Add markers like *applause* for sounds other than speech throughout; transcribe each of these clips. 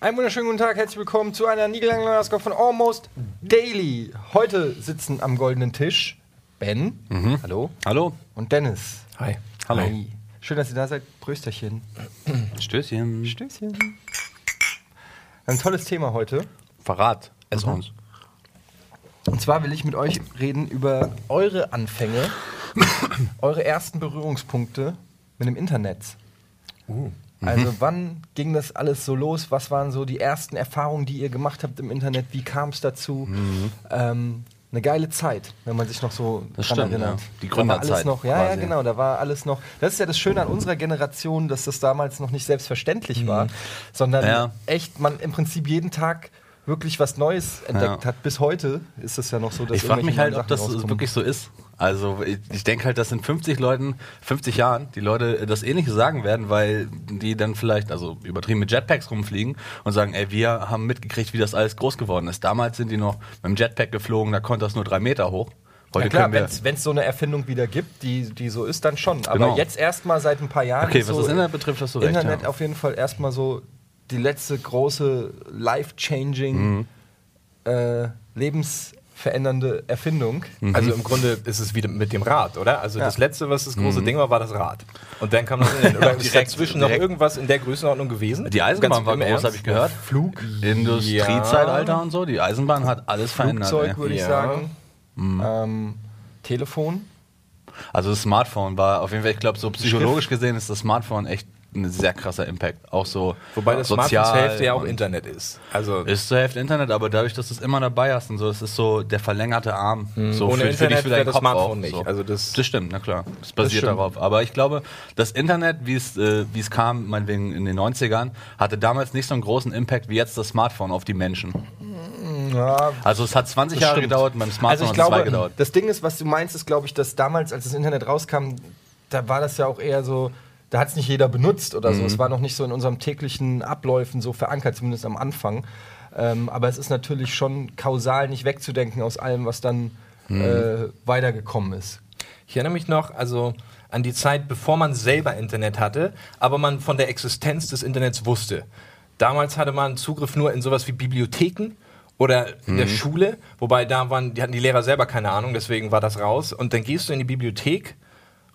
Einen wunderschönen guten Tag, herzlich willkommen zu einer niegellangen Ausgabe von Almost Daily. Heute sitzen am goldenen Tisch Ben, hallo, Hallo. und Dennis. Hi. Hallo. Hi. Schön, dass ihr da seid. Prösterchen. Stößchen. Stößchen. Ein tolles Thema heute. Verrat es Mhm. uns. Und zwar will ich mit euch reden über eure Anfänge, *coughs* eure ersten Berührungspunkte mit dem Internet. Also wann ging das alles so los? Was waren so die ersten Erfahrungen, die ihr gemacht habt im Internet? Wie kam es dazu? Ähm, eine geile Zeit, wenn man sich noch so Das dran stimmt, erinnert. ja. Die Da war alles Gründerzeit noch, ja, ja, quasi. genau, da war alles noch. Das ist ja das Schöne an unserer Generation, dass das damals noch nicht selbstverständlich war, sondern Mhm. Ja. echt man im Prinzip jeden Tag wirklich was Neues entdeckt Ja. hat. Bis heute ist es ja noch so, dass Ich frage mich halt, ob das rauskommen. wirklich so ist. Also ich, ich denke halt, dass in 50 Leuten, 50 Jahren, die Leute das Ähnliche sagen werden, weil die dann vielleicht, also übertrieben mit Jetpacks rumfliegen und sagen, ey, wir haben mitgekriegt, wie das alles groß geworden ist. Damals sind die noch mit dem Jetpack geflogen, da konnte das nur drei Meter hoch. Heute Ja klar, wenn es so eine Erfindung wieder gibt, die, die so ist, dann schon. Aber Genau. jetzt erstmal seit ein paar Jahren. Okay, was so das Internet betrifft, hast du recht, Internet ja. auf jeden Fall erstmal so die letzte große life-changing, Mhm. äh, lebensverändernde Erfindung. Mhm. Also im Grunde ist es wieder mit dem Rad, oder? Also Ja. das letzte, was das große Mhm. Ding war, war das Rad. Und dann kam *laughs* das in, oder ist Direkt- dazwischen noch irgendwas in der Größenordnung gewesen? Die Eisenbahn Ganz war groß, habe ich gehört. Flug, Industriezeitalter und so. Die Eisenbahn hat alles verändert. Flugzeug, würde ich Ja. sagen. Mhm. Ähm, Telefon. Also das Smartphone war auf jeden Fall, ich glaube, so psychologisch gesehen ist das Smartphone echt ein sehr krasser Impact. Auch so Wobei das sozial Smartphone zur Hälfte ja auch Internet ist. Also Ist zur Hälfte Internet, aber dadurch, dass du es immer dabei hast und so, es ist so der verlängerte Arm. So Ohne für, für dich, Internet für wäre deinen das Kopf Smartphone auch, nicht. So. Also das- das stimmt, na klar. Das basiert stimmt. darauf. Aber ich glaube, das Internet, wie es, äh, wie es kam, meinetwegen in den 90ern, hatte damals nicht so einen großen Impact wie jetzt das Smartphone auf die Menschen. Ja, Also es hat 20 Das Jahre stimmt. gedauert, beim Smartphone Also ich hat es zwei glaube, gedauert. das Ding ist, was du meinst, ist, glaube ich, dass damals, als das Internet rauskam, da war das ja auch eher so, da hat es nicht jeder benutzt oder Mhm. so. Es war noch nicht so in unserem täglichen Abläufen so verankert, zumindest am Anfang. Ähm, aber es ist natürlich schon kausal nicht wegzudenken aus allem, was dann Mhm. äh, weitergekommen ist. Ich erinnere mich noch, also an die Zeit, bevor man selber Internet hatte, aber man von der Existenz des Internets wusste. Damals hatte man Zugriff nur in sowas wie Bibliotheken oder in der Schule, wobei da waren, die hatten die Lehrer selber keine Ahnung, deswegen war das raus. Und dann gehst du in die Bibliothek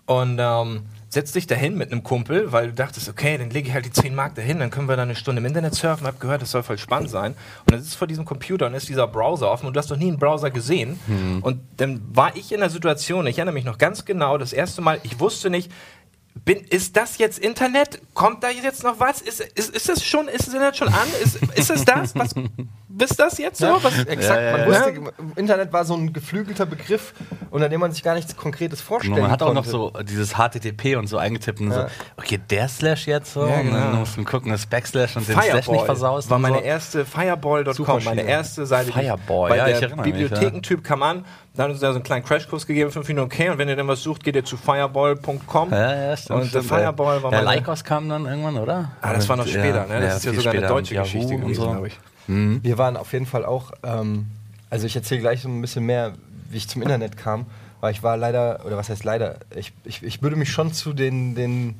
und ähm, setzt dich dahin mit einem Kumpel, weil du dachtest, okay, dann lege ich halt die 10 Mark dahin, dann können wir da eine Stunde im Internet surfen, hab gehört, das soll voll spannend sein. Und dann sitzt du vor diesem Computer und ist dieser Browser offen und du hast noch nie einen Browser gesehen. Und dann war ich in der Situation, ich erinnere mich noch ganz genau, das erste Mal, ich wusste nicht, bin, ist das jetzt Internet? Kommt da jetzt noch was? Ist, ist, ist das schon, ist das Internet schon an? Ist, ist es das? Was, *laughs* ist das jetzt so? Was, Exakt, Ja, ja, man ja. wusste, Internet war so ein geflügelter Begriff, unter dem man sich gar nichts Konkretes vorstellen Man hat auch noch konnte. so dieses HTTP und so eingetippt und Ja. so, okay, der Slash jetzt so, Ja, und dann genau. musst du gucken, das Backslash und den Slash nicht versaust. war meine so. erste Fireball.com, meine erste Seite. die Fireball, weil ja, der ich erinnere mich, Bibliothekentyp kam an, dann hat uns da so einen kleinen Crashkurs gegeben, fünf Minuten okay, und wenn ihr dann was sucht, geht ihr zu fireball.com. Ja, ja, stimmt. Und der stimmt, Fireball ja. war Der meine- Lycos kam dann irgendwann, oder? Ah, das war noch Ja, später, ne? Das ist ja sogar eine deutsche Geschichte gewesen, glaube ich. Wir waren auf jeden Fall auch, ähm, also ich erzähle gleich so ein bisschen mehr, wie ich zum Internet kam, weil ich war leider, oder was heißt leider, ich, ich, ich würde mich schon zu den, den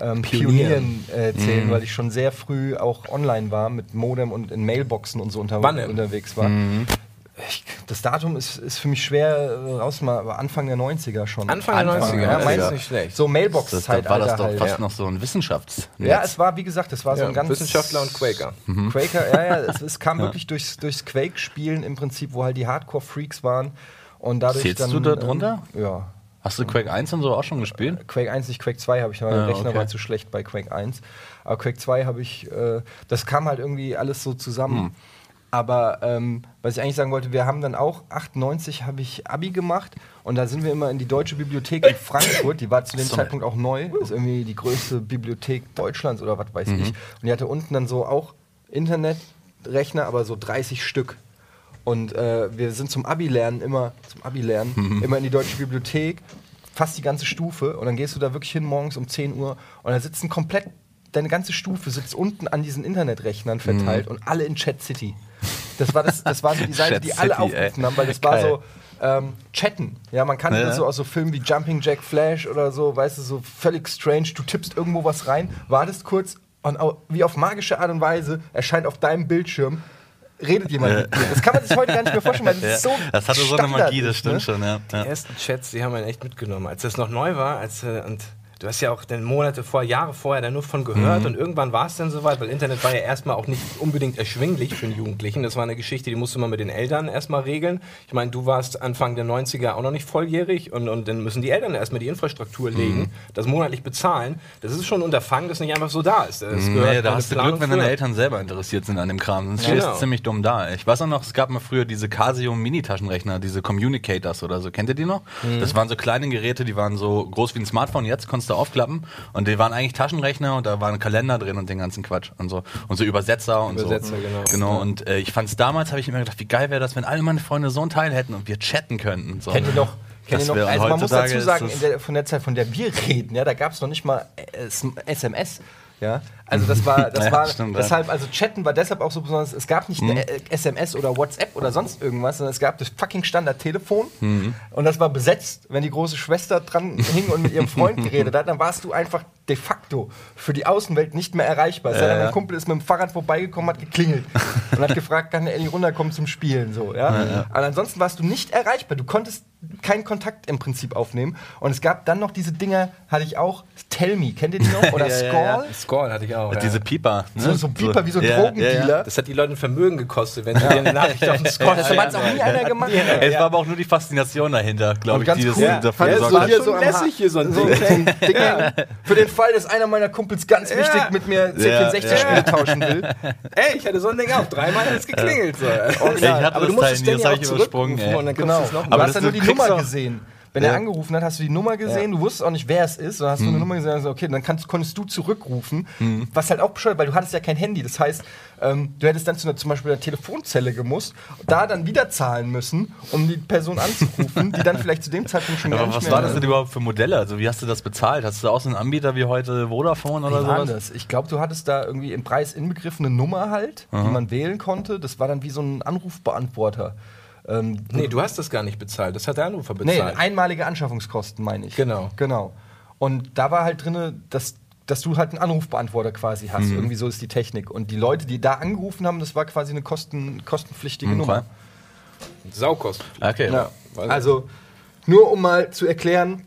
ähm, Pionieren, Pionieren. äh, zählen, weil ich schon sehr früh auch online war mit Modem und in Mailboxen und so unter, unterwegs war. Ich, das Datum ist, ist für mich schwer äh, rauszumachen, aber Anfang der 90er schon. Anfang der 90er, ja, das meinst nicht schlecht. So Das, Mailbox-Zeit. da war das doch halt, fast ja. noch so ein Wissenschaftsnetz. Ja, es war, wie gesagt, es war so Ja, ein ganz. Wissenschaftler und Quaker. Quaker, ja, ja, es, es kam *laughs* wirklich durchs, durchs Quake-Spielen im Prinzip, wo halt die Hardcore-Freaks waren. Und dadurch Zählst dann, du da drunter? Ähm, ja. Hast du Quake 1 und so auch schon gespielt? Quake 1, nicht Quake 2 habe ich, weil der Ja, Rechner okay. war zu schlecht bei Quake 1. Aber Quake 2 habe ich, äh, das kam halt irgendwie alles so zusammen. Hm. Aber ähm, was ich eigentlich sagen wollte, wir haben dann auch 98 habe ich Abi gemacht und da sind wir immer in die Deutsche Bibliothek in Frankfurt, die war zu dem So. Zeitpunkt auch neu, ist irgendwie die größte Bibliothek Deutschlands oder was weiß Mhm. ich. Und die hatte unten dann so auch Internetrechner, aber so 30 Stück. Und äh, wir sind zum Abi-Lernen immer, zum Abi-Lernen, Mhm. immer in die Deutsche Bibliothek, fast die ganze Stufe. Und dann gehst du da wirklich hin morgens um 10 Uhr und da sitzen komplett, deine ganze Stufe sitzt unten an diesen Internetrechnern verteilt und alle in Chat City. Das war, das, das war so die Seite, die alle aufgerufen haben, weil das war so ähm, Chatten. Ja, man kannte Ja. das so aus so Filmen wie Jumping Jack Flash oder so, weißt du, so völlig strange. Du tippst irgendwo was rein, wartest kurz und wie auf magische Art und Weise erscheint auf deinem Bildschirm, redet jemand mit dir. Das kann man sich heute gar nicht mehr vorstellen, weil das Ja, ist so das hatte so eine Standard Magie, das ist, stimmt ne? schon, ja. Die ja. ersten Chats, die haben wir echt mitgenommen. Als das noch neu war, als, äh, und du hast ja auch dann Monate vorher, Jahre vorher da nur von gehört Mhm. und irgendwann war es dann soweit, weil Internet war ja erstmal auch nicht unbedingt erschwinglich für einen Jugendlichen. Das war eine Geschichte, die musste man mit den Eltern erstmal regeln. Ich meine, du warst Anfang der 90er auch noch nicht volljährig und, und dann müssen die Eltern erstmal die Infrastruktur Mhm. legen, das monatlich bezahlen. Das ist schon ein Unterfangen, das nicht einfach so da ist. Das Nee, mal da hast du Planung Glück, wenn deine. Eltern selber interessiert sind an dem Kram. Sonst Ja, stehst genau. ziemlich dumm da. Ich weiß auch noch, es gab mal früher diese Casio Mini-Taschenrechner, diese Communicators oder so. Kennt ihr die noch? Mhm. Das waren so kleine Geräte, die waren so groß wie ein Smartphone. Jetzt konntest du aufklappen und die waren eigentlich Taschenrechner und da war ein Kalender drin und den ganzen Quatsch und so. Und so Übersetzer und Übersetzer, so. genau. Genau, und äh, ich fand es damals, habe ich immer gedacht, wie geil wäre das, wenn alle meine Freunde so einen Teil hätten und wir chatten könnten. So. Kennt ihr noch? Kennt Das ihr noch? Also man muss dazu sagen, der, von der Zeit, von der wir reden, ja, da gab es noch nicht mal äh, SMS. Ja, also das war, das *laughs* Ja, war stimmt, ja. deshalb, also Chatten war deshalb auch so besonders. Es gab nicht Mhm. eine, äh, SMS oder WhatsApp oder sonst irgendwas, sondern es gab das fucking Standardtelefon Mhm. und das war besetzt. Wenn die große Schwester dran hing und mit ihrem Freund geredet hat, dann warst du einfach de facto für die Außenwelt nicht mehr erreichbar. Denn, ja. ein Kumpel ist mit dem Fahrrad vorbeigekommen, hat geklingelt und hat gefragt, kann Ellie runterkommen zum Spielen so. Ja? Aber ansonsten warst du nicht erreichbar. Du konntest keinen Kontakt im Prinzip aufnehmen. Und es gab dann noch diese Dinger, hatte ich auch, Tell Me, kennt ihr die noch? Oder *laughs* Ja, ja, Score? ja. Score hatte ich auch. ja. Diese Pieper. Ne? So, so ein Pieper wie so ein Ja, Drogendealer. ja, ja. Das hat die Leute ein Vermögen gekostet, wenn sie dir eine Nachricht auf den *laughs* Score Das hat auch nie einer gemacht. Es war aber auch nur die Faszination dahinter, glaube ich, ganz die das cool. dafür Ja, gesorgt so hat. lässig hier so ein Ding. Für den Fall, dass einer meiner Kumpels ganz wichtig mit mir C64-Spiele ja. tauschen will. Ey, ich hatte so ein Ding auch. Dreimal hat es geklingelt. So. Ich hatte aber du das musstest Teil den nie, das ja hab auch ich übersprungen, Genau. kommst du es Aber hast das- dann nur die Nummer gesehen. Wenn Ja. er angerufen hat, hast du die Nummer gesehen, du wusstest auch nicht, wer es ist, dann hast du eine Nummer gesehen, also okay, dann kannst, konntest du zurückrufen, was halt auch bescheuert, weil du hattest ja kein Handy, das heißt, ähm, du hättest dann zu einer, zum Beispiel einer Telefonzelle gemusst, da dann wieder zahlen müssen, um die Person anzurufen, die dann vielleicht zu dem Zeitpunkt schon gar Aber nicht was mehr war das denn überhaupt für Modelle? Also wie hast du das bezahlt? Hast du auch so einen Anbieter wie heute Vodafone oder das? Ich glaube, du hattest da irgendwie im Preis inbegriffen eine Nummer halt, die man wählen konnte. Das war dann wie so ein Anrufbeantworter. Ähm, Nee, du hast das gar nicht bezahlt. Das hat der Anrufer Nee, bezahlt. einmalige Anschaffungskosten, meine ich. Genau. Genau. Und da war halt drin, dass, dass du halt einen Anrufbeantworter quasi hast. Mhm. Irgendwie so ist die Technik. Und die Leute, die da angerufen haben, das war quasi eine kosten, kostenpflichtige Mhm, Nummer. Saukosten. Okay. Ja. Also, nur um mal zu erklären,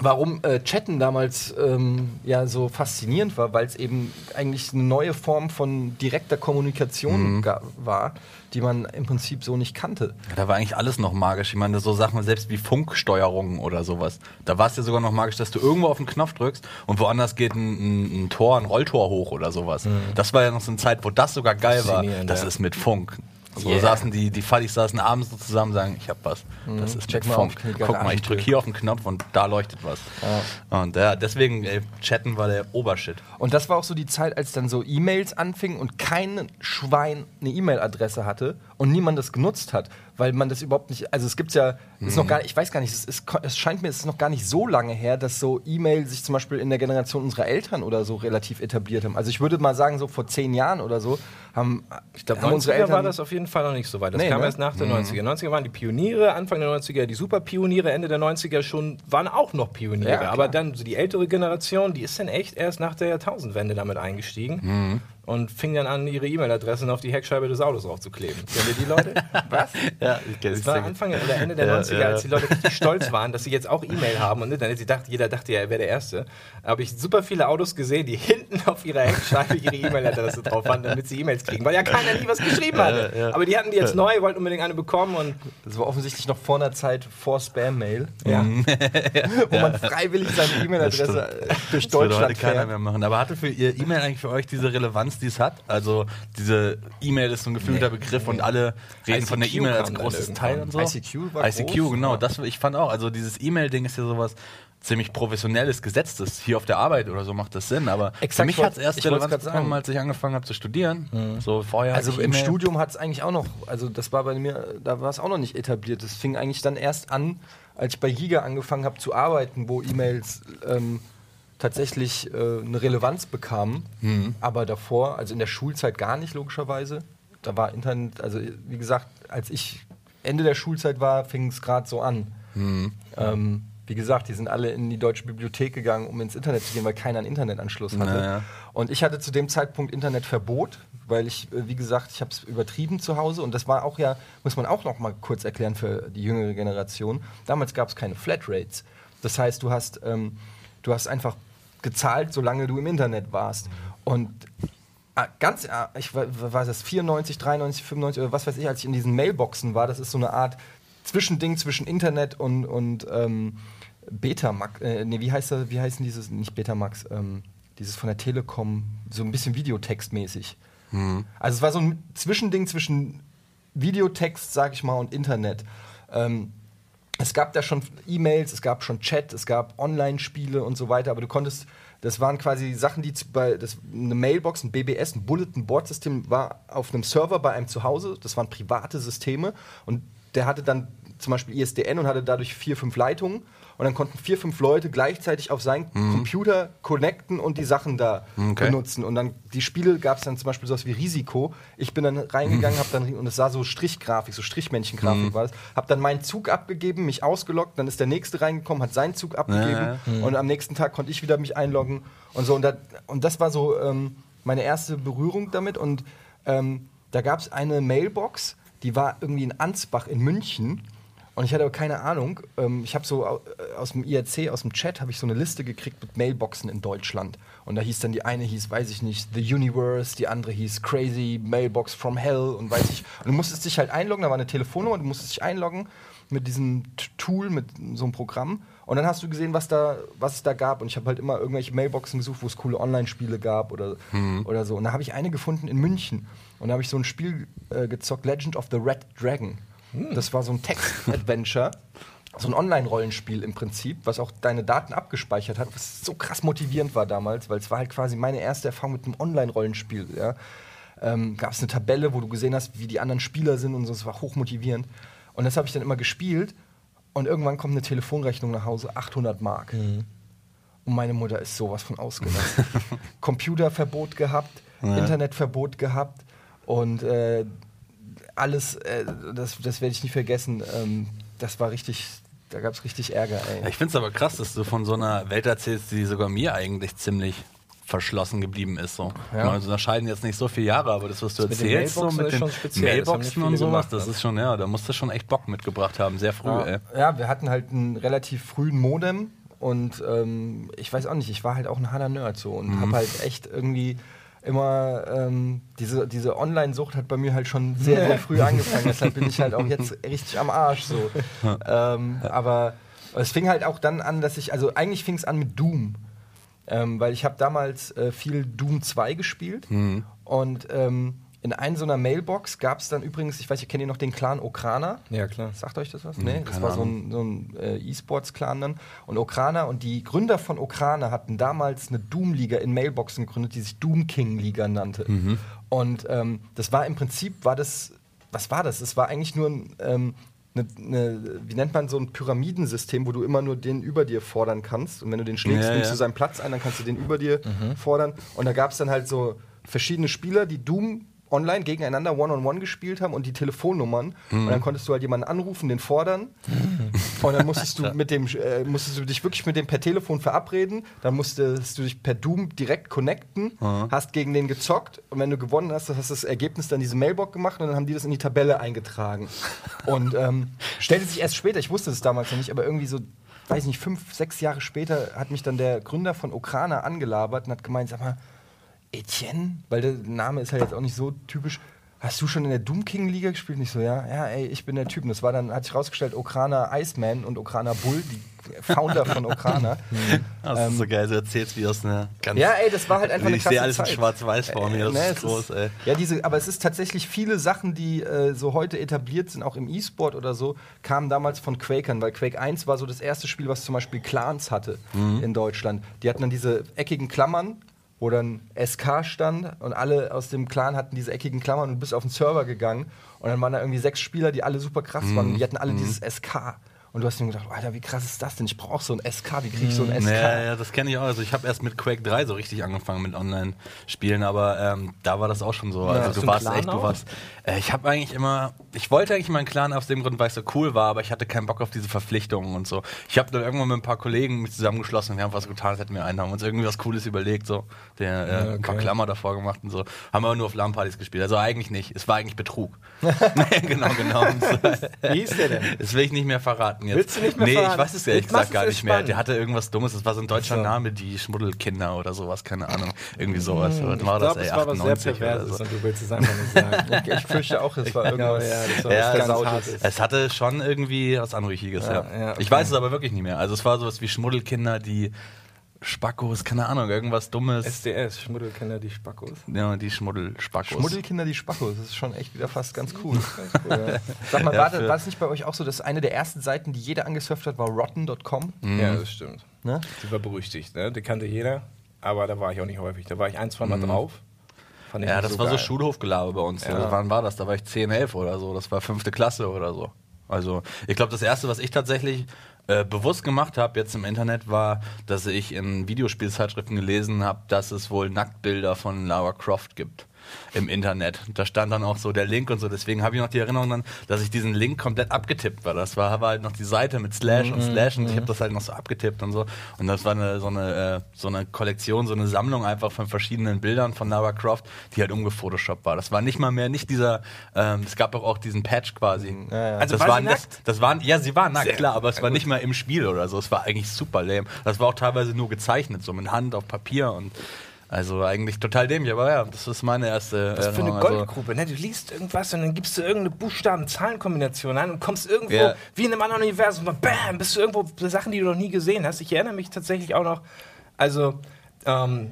warum äh, Chatten damals ähm, ja so faszinierend war, weil es eben eigentlich eine neue Form von direkter Kommunikation Mhm. war, die man im Prinzip so nicht kannte. Da war eigentlich alles noch magisch. Ich meine, so Sachen selbst wie Funksteuerung oder sowas. Da war es ja sogar noch magisch, dass du irgendwo auf den Knopf drückst und woanders geht ein, ein, ein Tor, ein Rolltor hoch oder sowas. Das war ja noch so eine Zeit, wo das sogar geil war. Das ja. ist mit Funk. So Yeah. saßen die, die Fallis saßen abends so zusammen und sagen, ich hab was. Das ist Check mal Funk. Guck mal, ich drück hier auf den Knopf und da leuchtet was. Und ja, deswegen, ey, chatten war der Obershit. Und das war auch so die Zeit, als dann so E-Mails anfingen und kein Schwein eine E-Mail-Adresse hatte und niemand das genutzt hat, weil man das überhaupt nicht, also es gibt's ja, ist noch gar ich weiß gar nicht, es, ist, es scheint mir, es ist noch gar nicht so lange her, dass so E-Mail sich zum Beispiel in der Generation unserer Eltern oder so relativ etabliert haben. Also ich würde mal sagen, so vor zehn Jahren oder so haben, Ich glaube, haben 90er war das auf jeden Fall noch nicht so weit. Das Nee, kam ne? erst nach der 90er. 90er waren die Pioniere, Anfang der 90er die Superpioniere, Ende der 90er schon waren auch noch Pioniere. Ja. Aber dann so die ältere Generation, die ist dann echt erst nach der Jahrtausendwende damit eingestiegen Mhm. Und fing dann an, ihre E-Mail-Adressen auf die Heckscheibe des Autos draufzukleben. Kennt ihr die Leute? *laughs* Was? Ja, ich kenne Das war Anfang oder Ende der Ja, 90er, ja. als die Leute richtig stolz waren, dass sie jetzt auch E-Mail haben. Und dann, sie dachte, jeder dachte ja, er wäre der Erste. Da habe ich super viele Autos gesehen, die hinten auf ihrer Heckscheibe ihre E-Mail-Adresse drauf hatten, damit sie E-Mails kriegen. Weil ja keiner nie was geschrieben hatte. Ja, ja. Aber die hatten die jetzt neu, wollten unbedingt eine bekommen. Und Das war offensichtlich noch vor einer Zeit vor Spam-Mail, ja. *laughs* wo man freiwillig seine E-Mail-Adresse durch Das würde heute Deutschland keiner mehr machen. Aber hatte für ihr E-Mail eigentlich für euch diese Relevanz, die es hat? Also diese E-Mail ist so ein gefühlter Begriff und alle reden von der ICQ E-Mail als großes. Teil und so. ICQ war ICQ, groß, genau. ja. Das, ich fand auch, also dieses E-Mail-Ding ist ja sowas ziemlich professionelles, gesetztes. Hier auf der Arbeit oder so macht das Sinn. Aber für Exakt, mich wollt- hat es erst Relevanz bekommen, als ich angefangen habe zu studieren. So vorher Also im. Studium hat es eigentlich auch noch, also das war bei mir, da war es auch noch nicht etabliert. Das fing eigentlich dann erst an, als ich bei Giga angefangen habe zu arbeiten, wo E-Mails ähm, tatsächlich äh, eine Relevanz bekamen. Mhm. Aber davor, also in der Schulzeit gar nicht, logischerweise. da war Internet, also wie gesagt, als ich Ende der Schulzeit war, fing es gerade so an. Ähm, wie gesagt, die sind alle in die deutsche Bibliothek gegangen, um ins Internet zu gehen, weil keiner einen Internetanschluss hatte. Naja. Und ich hatte zu dem Zeitpunkt Internetverbot, weil ich, äh, wie gesagt, ich habe es übertrieben zu Hause. Und das war auch ja, muss man auch noch mal kurz erklären für die jüngere Generation. Damals gab es keine Flatrates. Das heißt, du hast, ähm, du hast einfach gezahlt, solange du im Internet warst. Und Ah, ganz, ah, ich war das 94, 93, 95 oder was weiß ich, als ich in diesen Mailboxen war, das ist so eine Art Zwischending zwischen Internet und, und ähm, Betamax, äh, nee, wie heißt das, wie heißen dieses, nicht Betamax, ähm, dieses von der Telekom, so ein bisschen Videotextmäßig. Also es war so ein Zwischending zwischen Videotext, sag ich mal, und Internet. Ähm, es gab da schon E-Mails, es gab schon Chat, es gab Online-Spiele und so weiter, aber du konntest, das waren quasi Sachen, die bei das, eine Mailbox, ein BBS, ein Bulletin-Board-System war auf einem Server bei einem zu Hause, das waren private Systeme und der hatte dann zum Beispiel ISDN und hatte dadurch vier, fünf Leitungen. Und dann konnten vier, fünf Leute gleichzeitig auf seinen Computer connecten und die Sachen da Okay. benutzen. Und dann die Spiele gab es dann zum Beispiel sowas wie Risiko. Ich bin dann reingegangen, habe dann und es sah so Strichgrafik, so Strichmännchengrafik war das. Habe dann meinen Zug abgegeben, mich ausgeloggt, dann ist der nächste reingekommen, hat seinen Zug abgegeben. Ja, und am nächsten Tag konnte ich wieder mich einloggen. Und so und, da, und das war so ähm, meine erste Berührung damit. Und ähm, da gab es eine Mailbox, die war irgendwie in Ansbach in München und ich hatte aber keine Ahnung. Ähm, ich habe so äh, aus dem IRC, aus dem Chat, habe ich so eine Liste gekriegt mit Mailboxen in Deutschland. Und da hieß dann die eine hieß, weiß ich nicht, The Universe, die andere hieß Crazy Mailbox from Hell und weiß ich. Und du musstest dich halt einloggen, da war eine Telefonnummer, du musstest dich einloggen mit diesem Tool, mit so einem Programm. Und dann hast du gesehen, was da, was es da gab. Und ich habe halt immer irgendwelche Mailboxen gesucht, wo es coole Online-Spiele gab oder, oder so. Und da habe ich eine gefunden in München. Und da habe ich so ein Spiel äh, gezockt, Legend of the Red Dragon. Das war so ein Text-Adventure. *laughs* So ein Online-Rollenspiel im Prinzip, was auch deine Daten abgespeichert hat, was so krass motivierend war damals, weil es war halt quasi meine erste Erfahrung mit einem Online-Rollenspiel. Ja. Ähm, Gab es eine Tabelle, wo du gesehen hast, wie die anderen Spieler sind und so, es war hochmotivierend. Und das habe ich dann immer gespielt und irgendwann kommt eine Telefonrechnung nach Hause, 800 Mark. Und meine Mutter ist sowas von ausgelassen. *laughs* Computerverbot gehabt, Internetverbot gehabt und äh, alles, äh, das, das werde ich nie vergessen. Ähm, das war richtig, da gab es richtig Ärger, ey. ich finde es aber krass, dass du von so einer Welt erzählst, die sogar mir eigentlich ziemlich verschlossen geblieben ist. So. Ja. Meine, uns unterscheiden jetzt nicht so viele Jahre, aber das, was du Das erzählst, so mit den Mailboxen und sowas, gemacht, das ist schon, ja, da musst du schon echt Bock mitgebracht haben, sehr früh, ey. Ja, ja, wir hatten halt einen relativ frühen Modem und ähm, ich weiß auch nicht, ich war halt auch ein harter Nerd so und habe halt echt irgendwie immer ähm, diese, diese Online-Sucht hat bei mir halt schon sehr, sehr früh *laughs* angefangen. Deshalb bin ich halt auch jetzt richtig am Arsch so. ähm, aber es fing halt auch dann an, dass ich, also eigentlich fing es an mit Doom. Ähm, weil ich habe damals äh, viel Doom 2 gespielt und ähm, in einer so einer Mailbox gab es dann übrigens, ich weiß, ihr kennt ihr noch den Clan Okrana? Ja, klar. Sagt euch das was? nee, das war so ein, so ein äh, E-Sports-Clan dann. Und Okrana und die Gründer von Okrana hatten damals eine Doom-Liga in Mailboxen gegründet, die sich Doom King-Liga nannte. Und ähm, das war im Prinzip, war das, was war das? Es war eigentlich nur ein, ähm, eine, eine, wie nennt man so ein Pyramidensystem, wo du immer nur den über dir fordern kannst. Und wenn du den schlägst, Ja, nimmst ja. du seinen Platz ein, dann kannst du den über dir fordern. Und da gab es dann halt so verschiedene Spieler, die Doom online gegeneinander One-on-One gespielt haben und die Telefonnummern. Und dann konntest du halt jemanden anrufen, den fordern. Und dann musstest du *laughs* mit dem, äh, musstest du dich wirklich mit dem per Telefon verabreden. Dann musstest du dich per Doom direkt connecten, hast gegen den gezockt und wenn du gewonnen hast, hast du das Ergebnis dann diese Mailbox gemacht und dann haben die das in die Tabelle eingetragen. Und ähm, *laughs* stellte sich erst später, ich wusste es damals noch nicht, aber irgendwie so, weiß nicht, fünf, sechs Jahre später hat mich dann der Gründer von Okrana angelabert und hat gemeint, sag mal, Etienne, weil der Name ist halt jetzt auch nicht so typisch. Hast du schon in der Doom King Liga gespielt? Nicht so, ja, ja, ey, ich bin der Typ. Und das war dann, hat sich rausgestellt, Okrana Iceman und Okrana Bull, die Founder von Okrana. *laughs* Das ist so geil, du erzählst wie aus einer ganz. Ähm, Ja, ey, das war halt einfach eine ich sehe alles Zeit. in schwarz-weiß vor mir, das ne, ist groß, ey. Ja, diese, aber es ist tatsächlich viele Sachen, die äh, so heute etabliert sind, auch im E-Sport oder so, kamen damals von Quakern, weil Quake 1 war so das erste Spiel, was zum Beispiel Clans hatte Mhm. in Deutschland. Die hatten dann diese eckigen Klammern, wo dann SK stand und alle aus dem Clan hatten diese eckigen Klammern und du bist auf den Server gegangen und dann waren da irgendwie sechs Spieler, die alle super krass Mhm. waren und die hatten alle dieses SK. Und du hast ihm gedacht, Alter, wie krass ist das denn? Ich brauche so ein SK, wie kriege ich so ein SK? Ja, ja, das kenne ich auch. Also ich habe erst mit Quake 3 so richtig angefangen mit Online-Spielen, aber ähm, da war das auch schon so. hast Also du warst echt, du warst. Äh, ich habe eigentlich immer, ich wollte eigentlich mal einen Clan aus dem Grund, weil es so cool war, aber ich hatte keinen Bock auf diese Verpflichtungen und so. Ich habe dann irgendwann mit ein paar Kollegen mich zusammengeschlossen und wir haben was getan, das hätten wir einen, haben uns irgendwie was Cooles überlegt, so. Der, äh, Ein paar okay. Klammer davor gemacht und so. Haben aber nur auf LAN-Partys gespielt. Also eigentlich nicht. Es war eigentlich Betrug. *laughs* *laughs* genau, genau. Wie hieß der denn? Das will ich nicht mehr verraten jetzt. Willst du nicht mehr nee, verraten? ich weiß es ehrlich Jetzt machst gesagt gar nicht mehr. Der hatte irgendwas Dummes. Das war so ein deutscher So. Name, die Schmuddelkinder oder sowas, keine Ahnung. Irgendwie sowas. Was Hm, Ich war glaube, das, ey, es war was sehr 98 oder so. und du willst es einfach nicht sagen. *laughs* Ich fürchte auch, es war irgendwas. ja, das war Ja. Hartes. Es hatte schon irgendwie was Anrüchiges, ja. Ja, ja, Ich okay. weiß es aber wirklich nicht mehr. Also es war sowas wie Schmuddelkinder, die Spackos, keine Ahnung, irgendwas Dummes. SDS, Schmuddelkinder, die Spackos. ja, die Schmuddelspackos. Schmuddelkinder, die Spackos, das ist schon echt wieder fast ganz cool. *laughs* Sag mal, Ja, war, war das nicht bei euch auch so, dass eine der ersten Seiten, die jeder angesurft hat, war rotten.com? Mhm. Ja, das stimmt. Ne? Die war berüchtigt, ne? Die kannte jeder, aber da war ich auch nicht häufig. Da war ich ein, zwei Mal drauf. Fand ich Mhm. Ja, nicht das war so geil. Schulhofgelaber bei uns. Ja. Ja. Wann war das? Da war ich 10, 11 oder so. Das war fünfte Klasse oder so. Also, ich glaube, das erste, was ich tatsächlich äh, bewusst gemacht habe jetzt im Internet, war, dass ich in Videospielzeitschriften gelesen habe, dass es wohl Nacktbilder von Lara Croft gibt im Internet. Da stand dann auch so der Link und so. Deswegen habe ich noch die Erinnerung dann, dass ich diesen Link komplett abgetippt war. Das war, war halt noch die Seite mit Slash und Slash und ich habe das halt noch so abgetippt und so. Und das war eine, so, eine, äh, so eine Kollektion, so eine Sammlung einfach von verschiedenen Bildern von Lara Croft, die halt umgefotoshoppt war. Das war nicht mal mehr, nicht dieser, ähm, es gab auch diesen Patch quasi. Ja, ja. Also das war sie das, nackt? das waren, ja, sie war nackt, Sehr klar, aber es war nicht mal im Spiel oder so. Es war eigentlich super lame. Das war auch teilweise nur gezeichnet, so mit Hand auf Papier und also eigentlich total dämlich, aber ja, das ist meine erste Das ist für eine. Also- Goldgrube, ne? Du liest irgendwas und dann gibst du irgendeine Buchstaben-Zahlen-Kombination ein und kommst irgendwo, Ja. wie in einem anderen Universum, und bam, bist du irgendwo bei Sachen, die du noch nie gesehen hast. Ich erinnere mich tatsächlich auch noch, also, ähm,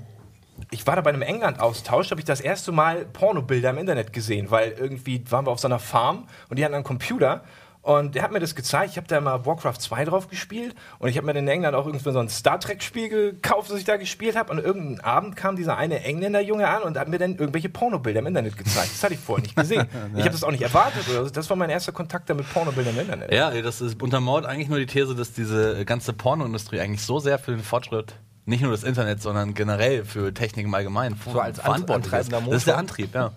ich war da bei einem England-Austausch, habe ich das erste Mal Pornobilder im Internet gesehen, weil irgendwie waren wir auf so einer Farm und die hatten einen Computer und der hat mir das gezeigt. Ich habe da mal Warcraft 2 drauf gespielt und ich habe mir in England auch irgendwie so ein Star Trek-Spiel gekauft, das ich da gespielt habe. Und irgendeinen Abend kam dieser eine Engländer-Junge an und hat mir dann irgendwelche Pornobilder im Internet gezeigt. Das hatte ich vorher nicht gesehen. *laughs* Ich habe das auch nicht erwartet. Oder so. Das war mein erster Kontakt dann mit Pornobildern im Internet. Ja, das ist untermauert eigentlich nur die These, dass diese ganze Pornoindustrie eigentlich so sehr für den Fortschritt nicht nur des Internets, sondern generell für Technik im Allgemeinen So als verantwortlich ist. Das ist der. Antrieb, ja.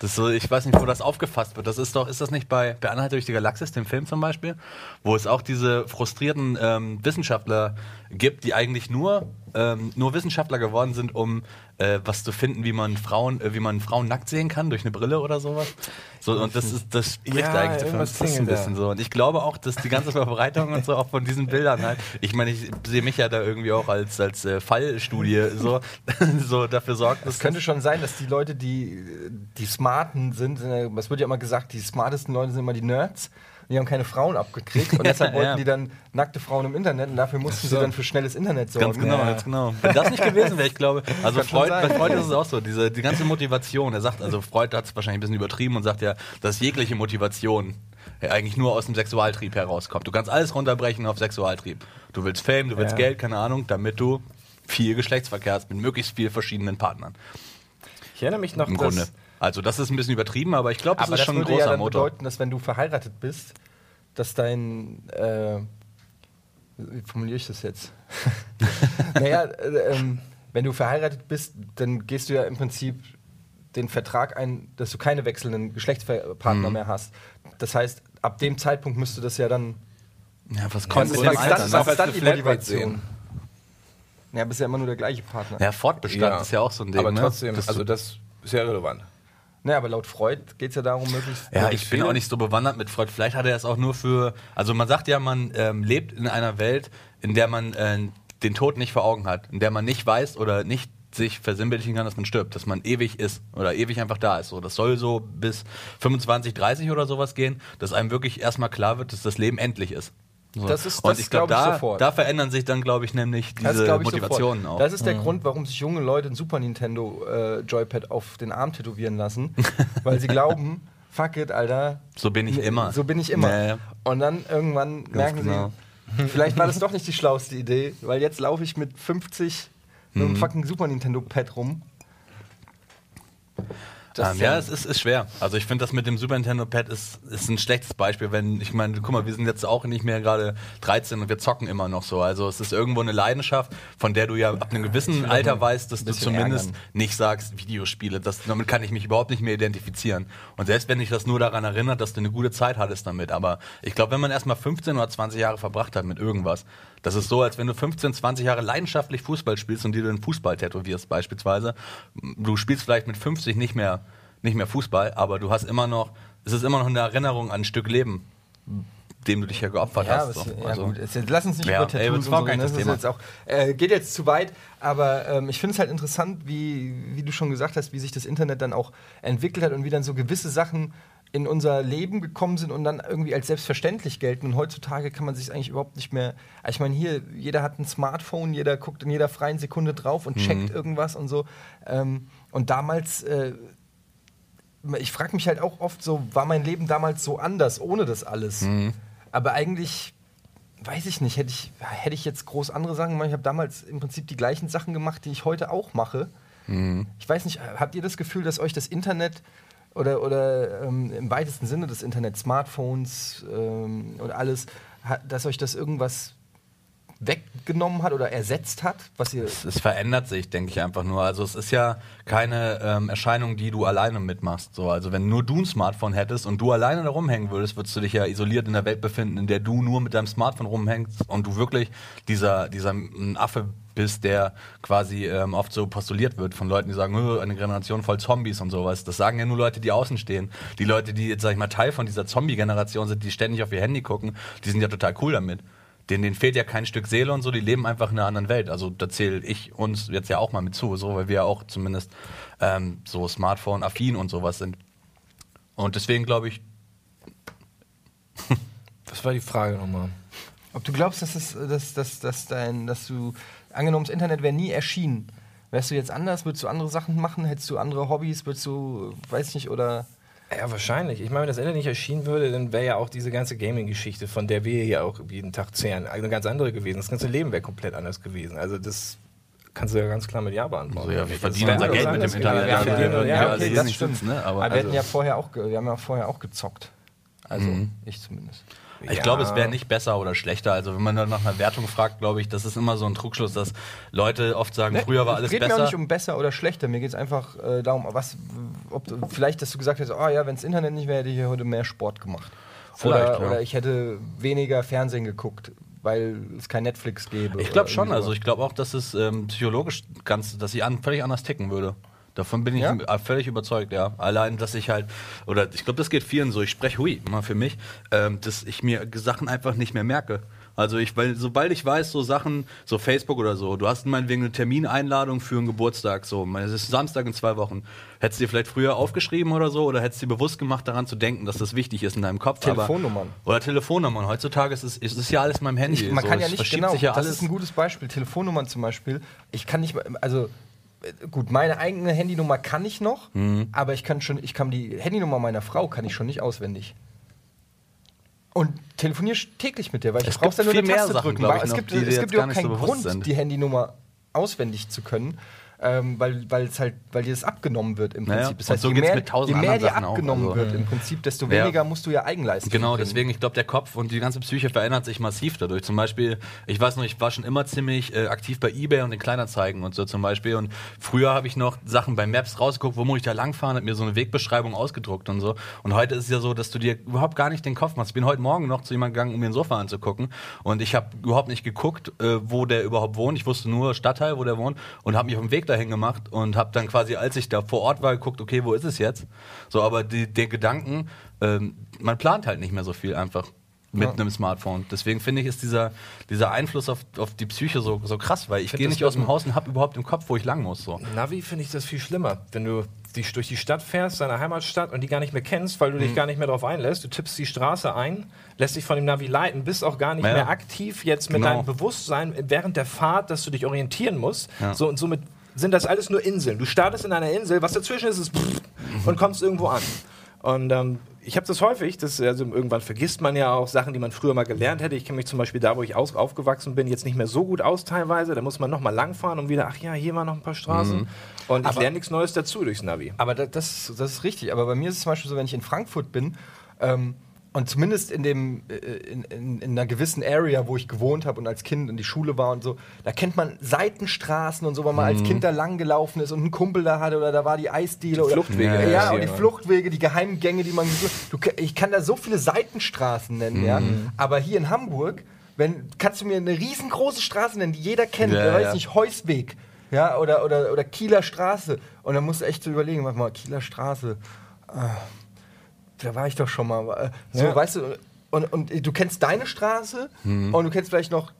Das so, ich weiß nicht, wo das aufgefasst wird. Das ist doch, ist das nicht bei, bei durch die Galaxis, dem Film zum Beispiel, wo es auch diese frustrierten ähm, Wissenschaftler gibt, die eigentlich nur, ähm, nur Wissenschaftler geworden sind, um äh, was zu finden, wie man Frauen, äh, wie man Frauen nackt sehen kann durch eine Brille oder sowas. So, und das ist, das spricht Ja, eigentlich dafür. irgendwas Das ein bisschen so. Und ich glaube auch, dass die ganze Verbreitung und so auch von diesen Bildern halt, ich meine, ich sehe mich ja da irgendwie auch als, als äh, Fallstudie so, *laughs* so dafür sorgt, dass Es könnte schon sein, dass die Leute, die die Smarten sind, es wird ja immer gesagt, die smartesten Leute sind immer die Nerds. Die haben keine Frauen abgekriegt und deshalb *laughs* wollten Ja. die dann nackte Frauen im Internet und dafür mussten sie so. dann für schnelles Internet sorgen. Ganz genau, ganz genau. Wenn das nicht gewesen wäre, ich glaube, *laughs* also Freud, bei Freud ist es auch so, diese, die ganze Motivation, er sagt, also Freud hat es wahrscheinlich ein bisschen übertrieben und sagt ja, dass jegliche Motivation ja eigentlich nur aus dem Sexualtrieb herauskommt. Du kannst alles runterbrechen auf Sexualtrieb. Du willst Fame, du willst Ja. Geld, keine Ahnung, damit du viel Geschlechtsverkehr hast mit möglichst vielen verschiedenen Partnern. Ich erinnere mich noch, Im dass- Grunde. Also das ist ein bisschen übertrieben, aber ich glaube, das Aber ist das schon ein würde großer ja dann Motor. bedeuten, dass wenn du verheiratet bist, dass dein äh, wie formuliere ich das jetzt? *laughs* naja, äh, ähm, wenn du verheiratet bist, dann gehst du ja im Prinzip den Vertrag ein, dass du keine wechselnden Geschlechtspartner Mhm. mehr hast. Das heißt, ab dem Zeitpunkt müsste das ja dann. Ja, was kommt ist, mit dem Alter? dann, ne? was ist dann die Motivation? sehen. Ja, bist ja immer nur der gleiche Partner. Ja, Fortbestand Ja. ist ja auch so ein Ding. Aber ne? trotzdem, Dass also das ist ja relevant. Naja, aber laut Freud geht es ja darum, möglichst. Ja, ich bin auch nicht so bewandert mit Freud. Vielleicht hat er es auch nur für. Also man sagt ja, man ähm, lebt in einer Welt, in der man äh, den Tod nicht vor Augen hat, in der man nicht weiß oder nicht sich versinnbildlichen kann, dass man stirbt, dass man ewig ist oder ewig einfach da ist. So, das soll so bis 25, 30 oder sowas gehen, dass einem wirklich erstmal klar wird, dass das Leben endlich ist. So. Das ist- Und das ich glaube, glaub da, sofort. da verändern sich dann, glaube ich, nämlich Das diese glaub ich Motivationen sofort. auch. Das ist der Grund, warum sich junge Leute ein Super Nintendo äh, Joypad auf den Arm tätowieren lassen, *laughs* weil sie glauben, fuck it, Alter. So bin ich immer. So bin ich immer. Ja. Und dann irgendwann merken genau. sie, vielleicht war das doch nicht die schlauste Idee, weil jetzt laufe ich mit 50 mit Mhm. einem fucking Super Nintendo Pad rum. Ähm, ja, es ist, ist schwer. Also ich finde das mit dem Super Nintendo Pad ist, ist ein schlechtes Beispiel, wenn, ich meine, guck mal, wir sind jetzt auch nicht mehr gerade 13 und wir zocken immer noch so. Also es ist irgendwo eine Leidenschaft, von der du ja ab einem gewissen Alter weißt, dass du zumindest ärgern. nicht sagst, Videospiele. Das, damit kann ich mich überhaupt nicht mehr identifizieren. Und selbst wenn dich das nur daran erinnert, dass du eine gute Zeit hattest damit. Aber ich glaube, wenn man erstmal 15 oder 20 Jahre verbracht hat mit irgendwas, das ist so, als wenn du 15, 20 Jahre leidenschaftlich Fußball spielst und dir den Fußball tätowierst beispielsweise. Du spielst vielleicht mit 50 nicht mehr, nicht mehr Fußball, aber du hast immer noch, es ist immer noch eine Erinnerung an ein Stück Leben, dem du dich ja geopfert Ja, hast. so. ja Also- gut, jetzt, lass uns nicht Ja, über ey, Tattoos so, ne? das ist Thema. jetzt auch, äh, geht jetzt zu weit, aber ähm, ich finde es halt interessant, wie, wie du schon gesagt hast, wie sich das Internet dann auch entwickelt hat und wie dann so gewisse Sachen in unser Leben gekommen sind und dann irgendwie als selbstverständlich gelten. Und heutzutage kann man sich eigentlich überhaupt nicht mehr. also Ich meine, hier, jeder hat ein Smartphone, jeder guckt in jeder freien Sekunde drauf und checkt irgendwas und so. Ähm, und damals, äh, ich frage mich halt auch oft so, war mein Leben damals so anders ohne das alles? Aber eigentlich weiß ich nicht, hätte ich, hätte ich jetzt groß andere Sachen gemacht. Ich habe damals im Prinzip die gleichen Sachen gemacht, die ich heute auch mache. Ich weiß nicht, habt ihr das Gefühl, dass euch das Internet oder, oder ähm, im weitesten Sinne das Internet, Smartphones ähm, und alles, dass euch das irgendwas weggenommen hat oder ersetzt hat, was ihr. Es, es verändert sich, denke ich einfach nur. Also es ist ja keine ähm, Erscheinung, die du alleine mitmachst. So, also wenn nur du ein Smartphone hättest und du alleine da rumhängen würdest, würdest du dich ja isoliert in der Welt befinden, in der du nur mit deinem Smartphone rumhängst und du wirklich dieser, dieser Affe bist, der quasi ähm, oft so postuliert wird von Leuten, die sagen, "Hö, eine Generation voll Zombies und sowas. Das sagen ja nur Leute, die außen stehen. Die Leute, die jetzt, sag ich mal, Teil von dieser Zombie-Generation sind, die ständig auf ihr Handy gucken, die sind ja total cool damit. Denen, denen fehlt ja kein Stück Seele und so, die leben einfach in einer anderen Welt. Also da zähle ich uns jetzt ja auch mal mit zu, so, weil wir ja auch zumindest ähm, so Smartphone-affin und sowas sind. Und deswegen glaube ich, *laughs* Was war die Frage nochmal? Ob du glaubst, dass, es, dass, dass, dass, dein, dass du, angenommen, das Internet wäre nie erschienen, wärst du jetzt anders? Würdest du andere Sachen machen? Hättest du andere Hobbys? Würdest du, weiß ich nicht, oder. Ja, wahrscheinlich. Ich meine, wenn das Internet nicht erschienen würde, dann wäre ja auch diese ganze Gaming-Geschichte, von der wir hier auch jeden Tag zehren, eine ganz andere gewesen. Das ganze Leben wäre komplett anders gewesen. Also das kannst du ja ganz klar mit Ja beantworten. Also ja, wir verdienen unser Geld mit dem. Internet. Ja, Ja, ja, ja, ja, okay, das stimmt. ne? Aber wir hatten also- ja vorher auch, wir haben ja vorher auch gezockt. Also, Mhm. ich zumindest. Ich Ja. glaube, es wäre nicht besser oder schlechter. Also wenn man dann nach einer Wertung fragt, glaube ich, das ist immer so ein Trugschluss, dass Leute oft sagen, Ne, früher war es alles geht besser. mir auch nicht um besser oder schlechter. Mir geht es einfach äh, darum, was, ob vielleicht, dass du gesagt hast, oh ja, wenn es Internet nicht wäre, hätte ich heute mehr Sport gemacht. Vielleicht, oder, ja. oder ich hätte weniger Fernsehen geguckt, weil es kein Netflix gäbe. Ich glaube schon. Also ich glaube auch, dass es ähm, psychologisch ganz, dass ich an, völlig anders ticken würde. Davon bin ich Ja? äh, völlig überzeugt, ja. Allein, dass ich halt, oder ich glaube, das geht vielen so, ich spreche hui, mal für mich, ähm, dass ich mir Sachen einfach nicht mehr merke. Also ich, weil sobald ich weiß, so Sachen, so Facebook oder so, du hast meinetwegen eine Termineinladung für einen Geburtstag, so, es ist Samstag in zwei Wochen. Hättest du dir vielleicht früher aufgeschrieben oder so, oder hättest du dir bewusst gemacht, daran zu denken, dass das wichtig ist in deinem Kopf. Telefonnummern. Aber, oder Telefonnummern. Heutzutage ist es, ist es ja alles in meinem Handy. Ich, man so, kann ja nicht genau. ja das ist ein gutes Beispiel. Telefonnummern zum Beispiel. Ich kann nicht, also gut, meine eigene Handynummer kann ich noch, Mhm. aber ich kann schon, ich kann die Handynummer meiner Frau kann ich schon nicht auswendig. Und telefoniere täglich mit der, weil ich gibt dann nur mehr Taste Sachen, drücken. ich, es noch, gibt, die es gibt überhaupt keinen Grund, sind. die Handynummer auswendig zu können. Ähm, weil weil es halt, weil dir das abgenommen wird im Naja, Prinzip. Das und heißt, so je mehr, mit tausend je mehr dir Sachen auch, abgenommen also. wird im Prinzip, desto Ja. weniger musst du ja Eigenleistung Genau, bringen. deswegen, ich glaube, der Kopf und die ganze Psyche verändert sich massiv dadurch. Zum Beispiel, ich weiß noch, ich war schon immer ziemlich äh, aktiv bei Ebay und den Kleinanzeigen und so zum Beispiel. Und früher habe ich noch Sachen bei Maps rausgeguckt, wo muss ich da langfahren, hat mir so eine Wegbeschreibung ausgedruckt und so. Und heute ist es ja so, dass du dir überhaupt gar nicht den Kopf machst. Ich bin heute Morgen noch zu jemandem gegangen, um mir ein Sofa anzugucken. Und ich habe überhaupt nicht geguckt, äh, wo der überhaupt wohnt. Ich wusste nur Stadtteil, wo der wohnt und habe mich auf den Weg dahin gemacht und habe dann quasi, als ich da vor Ort war, geguckt, okay, wo ist es jetzt? So, aber die, der Gedanken, ähm, man plant halt nicht mehr so viel einfach mit Ja. einem Smartphone. Deswegen finde ich, ist dieser, dieser Einfluss auf, auf die Psyche so, so krass, weil ich gehe nicht aus dem Haus und habe überhaupt im Kopf, wo ich lang muss. So. Navi finde ich das viel schlimmer, wenn du die, durch die Stadt fährst, deine Heimatstadt und die gar nicht mehr kennst, weil du Mhm. dich gar nicht mehr darauf einlässt. Du tippst die Straße ein, lässt dich von dem Navi leiten, bist auch gar nicht Ja. mehr aktiv jetzt mit Genau. deinem Bewusstsein während der Fahrt, dass du dich orientieren musst. Ja. So und somit sind das alles nur Inseln. Du startest in einer Insel, was dazwischen ist, ist und kommst irgendwo an. Und ähm, ich habe das häufig, das, also irgendwann vergisst man ja auch Sachen, die man früher mal gelernt hätte. Ich kenne mich zum Beispiel da, wo ich aus, aufgewachsen bin, jetzt nicht mehr so gut aus teilweise. Da muss man nochmal langfahren und wieder, ach ja, hier waren noch ein paar Straßen. Und ich lerne nichts Neues dazu durchs Navi. Aber da, das, das ist richtig. Aber bei mir ist es zum Beispiel so, wenn ich in Frankfurt bin ähm, und zumindest in, dem, äh, in, in, in einer gewissen Area, wo ich gewohnt habe und als Kind in die Schule war und so, da kennt man Seitenstraßen und so, weil man als Kind da lang gelaufen ist und einen Kumpel da hatte oder da war die Eisdiele. oder, Fluchtwege, Ja, ja, ja, und die. Fluchtwege, die Geheimgänge, die man. Du, ich kann da so viele Seitenstraßen nennen, ja. Aber hier in Hamburg, wenn, kannst du mir eine riesengroße Straße nennen, die jeder kennt. Ja, weiß ja. nicht, Heusweg. Ja, oder, oder, oder Kieler Straße. Und dann musst du echt so überlegen, warte mal, Kieler Straße. Ah, da war ich doch schon mal. Äh, So, Ja. weißt du, und, und du kennst deine Straße Hm. und du kennst vielleicht noch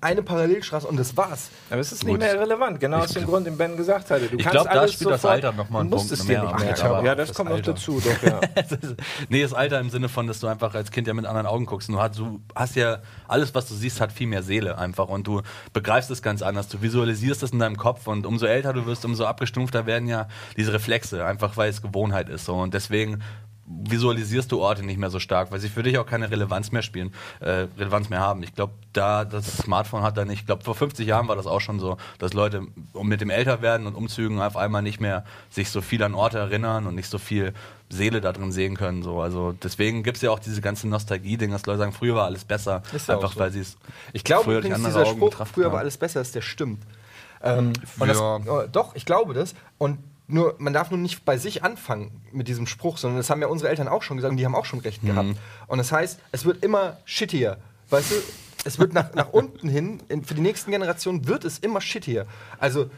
eine Parallelstraße und das war's. Aber es ist nicht Gut. mehr relevant, genau aus dem Grund, den Ben gesagt hatte. Du Ich kannst glaub, da alles spielt das Alter noch mal einen Punkt es dir mehr nicht merken. Alter, Ja, das, das kommt noch dazu, doch, ja. *laughs* nee, das Alter im Sinne von, dass du einfach als Kind ja mit anderen Augen guckst. Du hast, du hast ja, alles, was du siehst, hat viel mehr Seele einfach. Und du begreifst es ganz anders. Du visualisierst es in deinem Kopf. Und umso älter du wirst, umso abgestumpfter werden ja diese Reflexe. Einfach weil es Gewohnheit ist. So. Und deswegen visualisierst du Orte nicht mehr so stark, weil sie für dich auch keine Relevanz mehr spielen, äh, Relevanz mehr haben. Ich glaube, da das Smartphone hat da nicht, ich glaube, vor 50 Jahren war das auch schon so, dass Leute mit dem Älterwerden und Umzügen auf einmal nicht mehr sich so viel an Orte erinnern und nicht so viel Seele da drin sehen können. So. Also deswegen gibt es ja auch diese ganze Nostalgie-Ding, dass Leute sagen, früher war alles besser, Ist ja einfach so. weil sie es Ich glaube übrigens, dieser Augen Spruch, früher war alles besser, ist der stimmt. Ähm, und das, Ja. äh, doch, ich glaube das. Und nur, man darf nur nicht bei sich anfangen mit diesem Spruch, sondern das haben ja unsere Eltern auch schon gesagt und die haben auch schon recht gehabt. Und das heißt, es wird immer shittier. Weißt du, es wird nach, nach unten hin, in, für die nächsten Generationen wird es immer shittier. Also,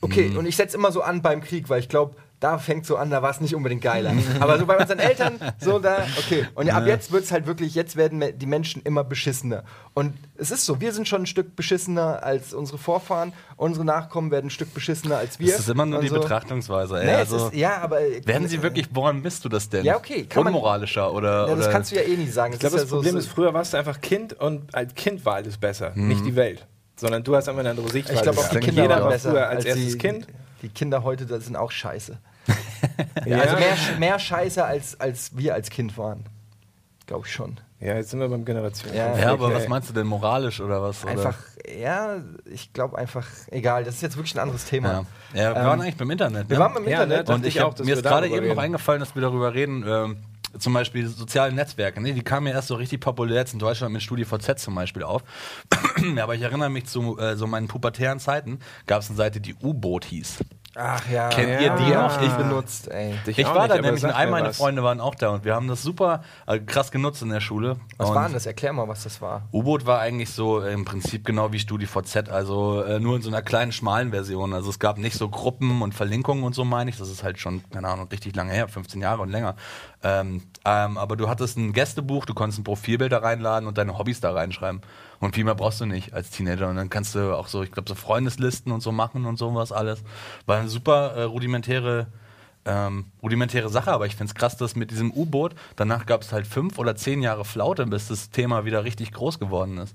okay, und ich setze immer so an beim Krieg, weil ich glaube, da fängt so an, da war es nicht unbedingt geiler. Aber so bei unseren Eltern, so da, okay. Und ab jetzt wird es halt wirklich, jetzt werden die Menschen immer beschissener. Und es ist so, wir sind schon ein Stück beschissener als unsere Vorfahren, unsere Nachkommen werden ein Stück beschissener als wir. Das ist immer nur die so. Betrachtungsweise. Ey. Nee, also, ist, ja, aber. werden sie wirklich, woran misst du das denn? Ja, okay, kann man- Unmoralischer oder. Ja, das oder kannst du ja eh nie sagen. Ich glaube, ist das ja Problem so, ist, früher warst du einfach Kind und als Kind war alles besser, Mhm. nicht die Welt. Sondern du hast einfach eine andere Sichtweise. Ich glaube auch die. Kinder Jeder war besser früher als, erstes die, Kind. Die Kinder heute, das sind auch scheiße. *laughs* Ja. Also mehr, mehr scheiße, als, als wir als Kind waren. Glaube ich schon. Ja, jetzt sind wir beim Generation. Ja, Ja, aber Okay. was meinst du denn moralisch oder was? Oder? Einfach, ja, ich glaube einfach, egal, das ist jetzt wirklich ein anderes Ja, Thema. ja wir Ähm, waren eigentlich beim Internet. Wir ne? waren beim Ja, Internet. ne, Und ich auch, mir wir ist gerade eben noch eingefallen, dass wir darüber reden, ähm, zum Beispiel soziale Netzwerke. Ne? Die kamen ja erst so richtig populär jetzt in Deutschland mit StudiVZ zum Beispiel auf. *clears throat* aber ich erinnere mich zu äh, so meinen pubertären Zeiten, gab es eine Seite, die U-Boot hieß. Ach ja. Kennt ihr die ja, noch? Ich benutzt, ey. Ich Ich, auch war nicht, da nämlich und all meine was. Freunde waren auch da und wir haben das super äh, krass genutzt in der Schule. Was und war denn das? Erklär mal, was das war. U-Boot war eigentlich so äh, im Prinzip genau wie StudiVZ, also äh, nur in so einer kleinen, schmalen Version. Also es gab nicht so Gruppen und Verlinkungen und so, meine ich. Das ist halt schon, keine Ahnung, richtig lange her, 15 Jahre und länger. Ähm, ähm, aber du hattest ein Gästebuch, du konntest ein Profilbild da reinladen und deine Hobbys da reinschreiben. Und viel mehr brauchst du nicht als Teenager. Und dann kannst du auch so, ich glaube, so Freundeslisten und so machen und sowas alles. War eine super äh, rudimentäre ähm, rudimentäre Sache, aber ich finde es krass, dass mit diesem U-Boot, danach gab es halt fünf oder zehn Jahre Flaute, bis das Thema wieder richtig groß geworden ist.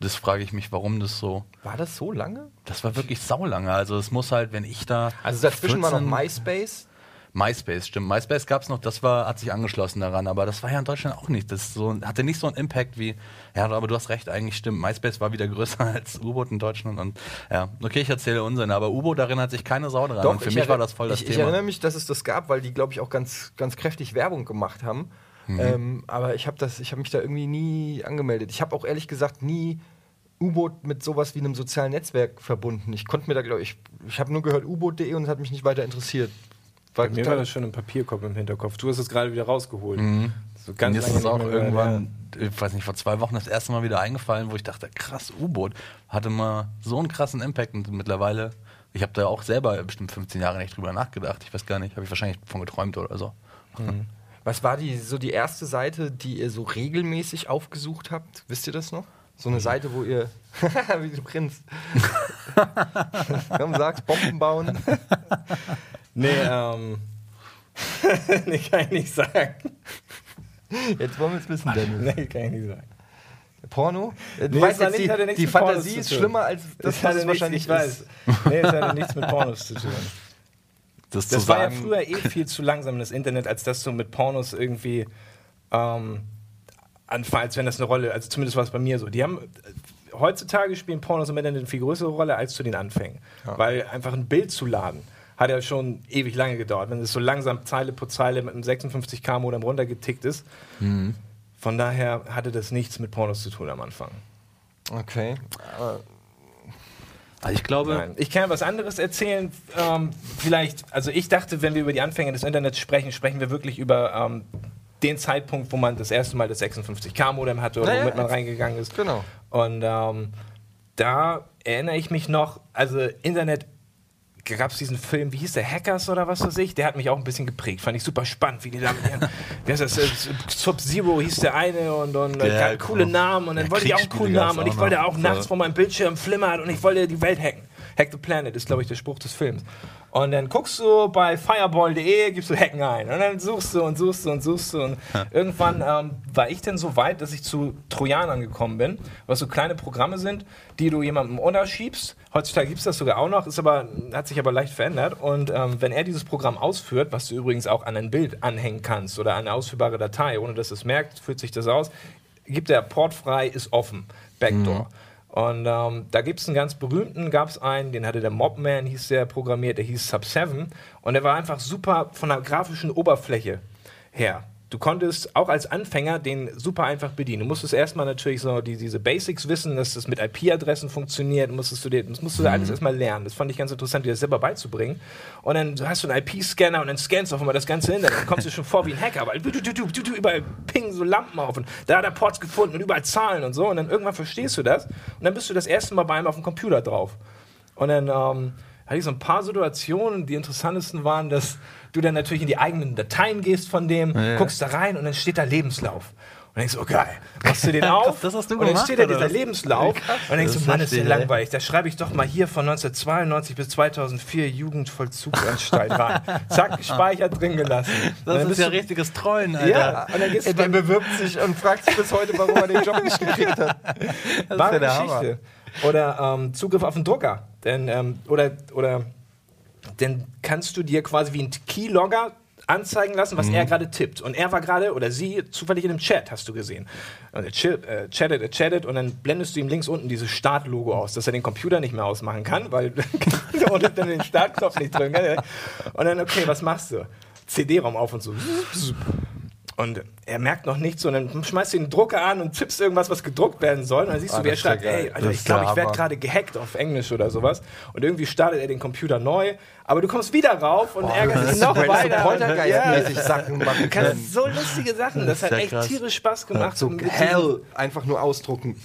Das frage ich mich, warum das so. War das so lange? Das war wirklich saulange. Also es muss halt, wenn ich da. Also dazwischen war noch 14 MySpace. MySpace, stimmt. MySpace gab es noch, das war, hat sich angeschlossen daran, aber das war ja in Deutschland auch nicht. Das so, hatte nicht so einen Impact wie. Ja, aber du hast recht, eigentlich stimmt. MySpace war wieder größer *laughs* als U-Boot in Deutschland und ja, okay, ich erzähle Unsinn, aber U-Boot erinnert sich keine Sau dran. und für ich mich war das voll das ich, Ich Thema. erinnere mich, dass es das gab, weil die, glaube ich, auch ganz, ganz kräftig Werbung gemacht haben. Mhm. Ähm, aber ich habe hab mich da irgendwie nie angemeldet. Ich habe auch ehrlich gesagt nie U-Boot mit sowas wie einem sozialen Netzwerk verbunden. Ich konnte mir da, glaube ich, ich habe nur gehört U-Boot.de und es hat mich nicht weiter interessiert. War Bei mir war das schon ein Papierkopf im Hinterkopf. Du hast es gerade wieder rausgeholt. Mhm. So Mir ist das auch irgendwann, ich weiß nicht, vor zwei Wochen das erste Mal wieder eingefallen, wo ich dachte, krass, U-Boot hatte mal so einen krassen Impact und mittlerweile, ich habe da auch selber bestimmt 15 Jahre nicht drüber nachgedacht. Ich weiß gar nicht, habe ich wahrscheinlich von geträumt oder so. Was war die, so die erste Seite, die ihr so regelmäßig aufgesucht habt? Wisst ihr das noch? So eine Seite, wo ihr. *laughs* Wie du grinst. *laughs* Komm, sagst, Bomben bauen. *laughs* Nee, ähm. *laughs* nee, kann ich nicht sagen. Jetzt wollen wir es wissen, Dennis. Nee, kann ich nicht sagen. Porno? Du Nee, weißt hat jetzt, nicht- die, nichts die Fantasie zu ist schlimmer als das, was es nichts- wahrscheinlich ich weiß. ist. Nee, es hatte nichts mit Pornos zu tun. das, zu Das war ja sagen. früher eh viel zu langsam, das Internet, als dass du mit Pornos irgendwie ähm, anfallst, als wenn das eine Rolle, also zumindest war es bei mir so. Die haben heutzutage spielen Pornos im Internet eine viel größere Rolle als zu den Anfängen. Weil einfach ein Bild zu laden hat ja schon ewig lange gedauert, wenn es so langsam Zeile pro Zeile mit einem 56k Modem runtergetickt ist. Mhm. Von daher hatte das nichts mit Pornos zu tun am Anfang. Okay. Aber Also ich glaube, Nein. Ich kann was anderes erzählen. Ähm, vielleicht, also ich dachte, wenn wir über die Anfänge des Internets sprechen, sprechen wir wirklich über ähm, den Zeitpunkt, wo man das erste Mal das 56K-Modem hatte oder Naja, womit man reingegangen ist. Genau. Und ähm, da erinnere ich mich noch, also Internet gab es diesen Film, wie hieß der, Hackers oder was weiß ich, der hat mich auch ein bisschen geprägt. Fand ich super spannend, wie die da mit ihren, *laughs* wie heißt das, äh, Sub-Zero hieß der eine und, und äh, Ja, coole cool. Namen und dann Ja, wollte ich auch einen coolen Namen und ich wollte auch nachts vor meinem Bildschirm flimmern und ich wollte die Welt hacken. Hack the Planet ist, glaube ich, der Spruch des Films. Und dann guckst du bei fireball.de, gibst du Hacken ein. Und dann suchst du und suchst du und suchst du. Und irgendwann ähm, war ich dann so weit, dass ich zu Trojanern gekommen bin, was so kleine Programme sind, die du jemandem unterschiebst. Heutzutage gibt es das sogar auch noch, ist aber, hat sich aber leicht verändert. Und ähm, wenn er dieses Programm ausführt, was du übrigens auch an ein Bild anhängen kannst oder an eine ausführbare Datei, ohne dass es merkt, führt sich das aus, gibt er portfrei, ist offen, Backdoor. Und ähm, da gibt es einen ganz berühmten, gab es einen, den hatte der Mobman, hieß der programmiert, der hieß Sub7 und der war einfach super von der grafischen Oberfläche her. Du konntest auch als Anfänger den super einfach bedienen. Du musstest erstmal natürlich so die, diese Basics wissen, dass das mit IP-Adressen funktioniert, musstest du dir, das musst du alles erstmal lernen. Das fand ich ganz interessant, dir das selber beizubringen. Und dann hast du einen IP-Scanner und dann scannst du auf einmal das ganze Internet. Dann kommst du schon vor wie ein Hacker, weil du, du, du, du, du, überall pingen so Lampen auf und da hat er Ports gefunden und überall Zahlen und so. Und dann irgendwann verstehst du das und dann bist du das erste Mal bei einem auf dem Computer drauf. Und dann ähm, hatte ich so ein paar Situationen. Die interessantesten waren, dass du dann natürlich in die eigenen Dateien gehst von dem, guckst da rein und dann steht da Lebenslauf. Und denkst, oh geil, machst du den *laughs* auf? das hast du und dann gemacht, steht da dieser was? Lebenslauf. Und denkst Das du, Mann, ist ist der ey. langweilig. Da schreibe ich doch mal hier von 1992 bis 2004 Jugendvollzugsanstalt rein. *laughs* Zack, gespeichert drin gelassen. Das dann ist ja richtiges Trollen, Alter. Ja, und dann gehst du der bewirbt sich und fragt sich bis heute, warum er den Job nicht gekriegt hat. *laughs* Das Wahre ja der Geschichte. Oder ähm, Zugriff auf den Drucker. Denn, ähm, oder, oder dann kannst du dir quasi wie ein Keylogger anzeigen lassen, was er gerade tippt. Und er war gerade, oder sie, zufällig in einem Chat, hast du gesehen. Und er äh, chattet, er chattet und dann blendest du ihm links unten dieses Start-Logo aus, dass er den Computer nicht mehr ausmachen kann, weil *laughs* und dann den Startknopf nicht drücken kann. Und dann, okay, was machst du? CD-Raum auf und so. Und er merkt noch nichts und dann schmeißt du den Drucker an und tippst irgendwas, was gedruckt werden soll. Und dann siehst Ah, du, wie er das ja schreibt, ey, Alter, Das ich glaube, ich werde gerade gehackt auf Englisch oder sowas. Und irgendwie startet er den Computer neu, aber du kommst wieder rauf und ärgerst dich noch das so weiter. poltergeistmäßig Sachen machen Du kannst so lustige Sachen. Das, hat ja echt krass. tierisch Spaß gemacht. So hell, einfach nur ausdrucken. *laughs*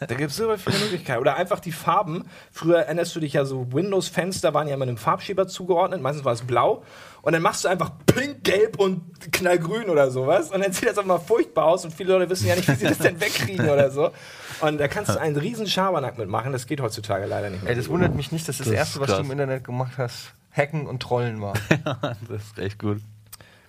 Da gibt es super viele Möglichkeiten. Oder einfach die Farben. Früher erinnerst du dich ja so, Windows-Fenster waren ja immer einem Farbschieber zugeordnet. Meistens war es blau. Und dann machst du einfach pink, gelb und knallgrün oder sowas. Und dann sieht das auch mal furchtbar aus. Und viele Leute wissen ja nicht, wie sie das denn wegkriegen oder so. Und da kannst du einen riesen Schabernack mitmachen. Das geht heutzutage leider nicht mehr. Ey, das wundert mich nicht, dass das, Das Erste, was du im Internet gemacht hast, Hacken und Trollen war. *laughs* Das ist echt gut.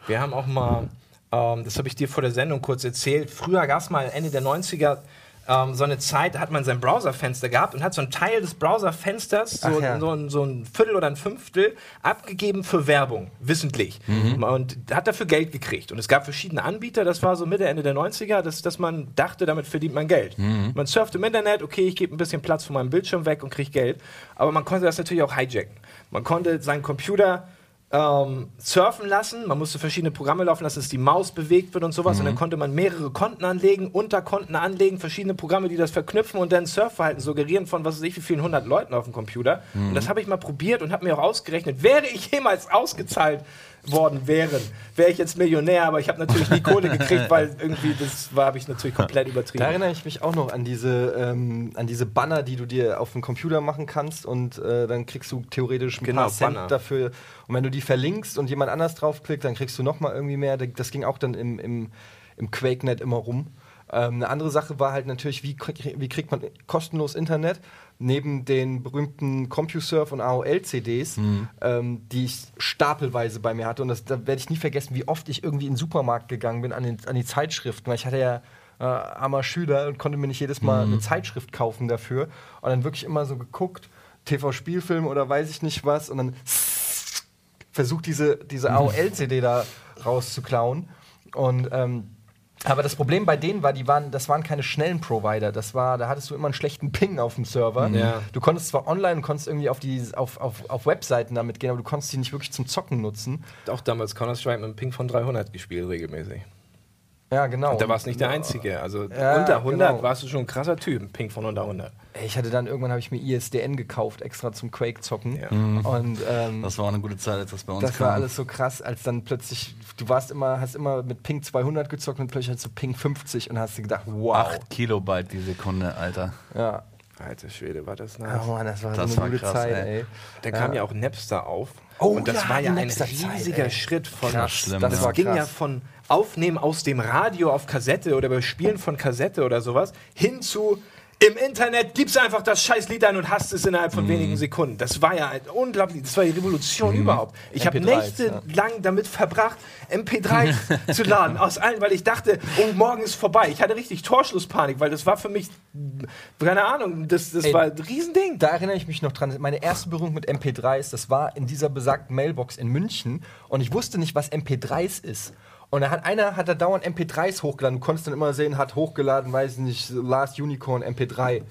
Wir haben auch mal, ähm, das habe ich dir vor der Sendung kurz erzählt, früher gab es mal Ende der 90er ähm, so eine Zeit, da hat man sein Browserfenster gehabt und hat so einen Teil des Browserfensters, so, ja. so, ein, so ein Viertel oder ein Fünftel, abgegeben für Werbung, wissentlich. Und hat dafür Geld gekriegt. Und es gab verschiedene Anbieter, das war so Mitte, Ende der 90er, dass, dass man dachte, damit verdient man Geld. Man surft im Internet, okay, ich gebe ein bisschen Platz von meinem Bildschirm weg und kriege Geld. Aber man konnte das natürlich auch hijacken. Man konnte seinen Computer ähm, surfen lassen. Man musste verschiedene Programme laufen lassen, dass die Maus bewegt wird und sowas. Und dann konnte man mehrere Konten anlegen, Unterkonten anlegen, verschiedene Programme, die das verknüpfen und dann Surfverhalten suggerieren von was weiß ich wie vielen hundert Leuten auf dem Computer. Und das habe ich mal probiert und habe mir auch ausgerechnet, wäre ich jemals ausgezahlt worden wären, wäre ich jetzt Millionär, aber ich habe natürlich nie Kohle gekriegt, weil *laughs* irgendwie das war, habe ich natürlich komplett übertrieben. Da erinnere ich mich auch noch an diese, ähm, an diese Banner, die du dir auf dem Computer machen kannst und äh, dann kriegst du theoretisch ein Genau, paar Cent Banner. dafür. Und wenn du die verlinkst und jemand anders draufklickt, dann kriegst du nochmal irgendwie mehr. Das ging auch dann im, im, im QuakeNet immer rum. Ähm, eine andere Sache war halt natürlich, wie, krieg- wie kriegt man kostenlos Internet? Neben den berühmten CompuServe und AOL-CDs, ähm, die ich stapelweise bei mir hatte. Und das, da werde ich nie vergessen, wie oft ich irgendwie in den Supermarkt gegangen bin an, den, an die Zeitschriften. Weil ich hatte ja äh, armer Schüler und konnte mir nicht jedes Mal eine Zeitschrift kaufen dafür. Und dann wirklich immer so geguckt, TV-Spielfilm oder weiß ich nicht was. Und dann versucht, diese, diese *laughs* AOL-CD da rauszuklauen. Und ähm, aber das Problem bei denen war, die waren, das waren keine schnellen Provider. Das war, da hattest du immer einen schlechten Ping auf dem Server. Ja. Du konntest zwar online, konntest irgendwie auf die, auf, auf, auf Webseiten damit gehen, aber du konntest die nicht wirklich zum Zocken nutzen. Auch damals Counter-Strike mit einem Ping von 300 gespielt, regelmäßig. Ja, genau. Und da warst nicht der Einzige. Also Ja, unter 100 genau. warst du schon ein krasser Typ. Ein Ping von unter 100. Ey, Ich hatte dann irgendwann habe ich mir ISDN gekauft, extra zum Quake zocken. Ja. Und ähm, Das war auch eine gute Zeit, als das bei uns das kam. war alles so krass, als dann plötzlich du warst immer, hast immer mit Ping 200 gezockt und plötzlich hast du Ping 50 und hast dir gedacht, wow. 8 Kilobyte die Sekunde, Alter. Ja. Alter Schwede, war das Oh nice. Mann, das war Das so eine war gute krass, Zeit, ey. ey. Da kam ja auch Napster auf. Oh und das ja, war ja ein riesiger ey. Schritt von. Krass, schlimm, das ja. war Es ging krass. ja von Aufnehmen aus dem Radio auf Kassette oder bei Spielen von Kassette oder sowas hin zu im Internet gibst einfach das scheiß Lied ein und hast es innerhalb von wenigen Sekunden. Das war ja ein unglaublich, das war die Revolution überhaupt. Ich habe MP3s, nächtelang damit verbracht, MP3 *laughs* zu laden, aus allen, weil ich dachte, oh, morgen ist vorbei. Ich hatte richtig Torschlusspanik, weil das war für mich, keine Ahnung, das, das Ey, war ein Riesending. Da erinnere ich mich noch dran. Meine erste Berührung mit MP3s, das war in dieser besagten Mailbox in München. Und ich wusste nicht, was MP3s ist. Und da hat einer hat da dauernd MP3s hochgeladen. Du konntest dann immer sehen, hat hochgeladen, weiß nicht, Last Unicorn MP3.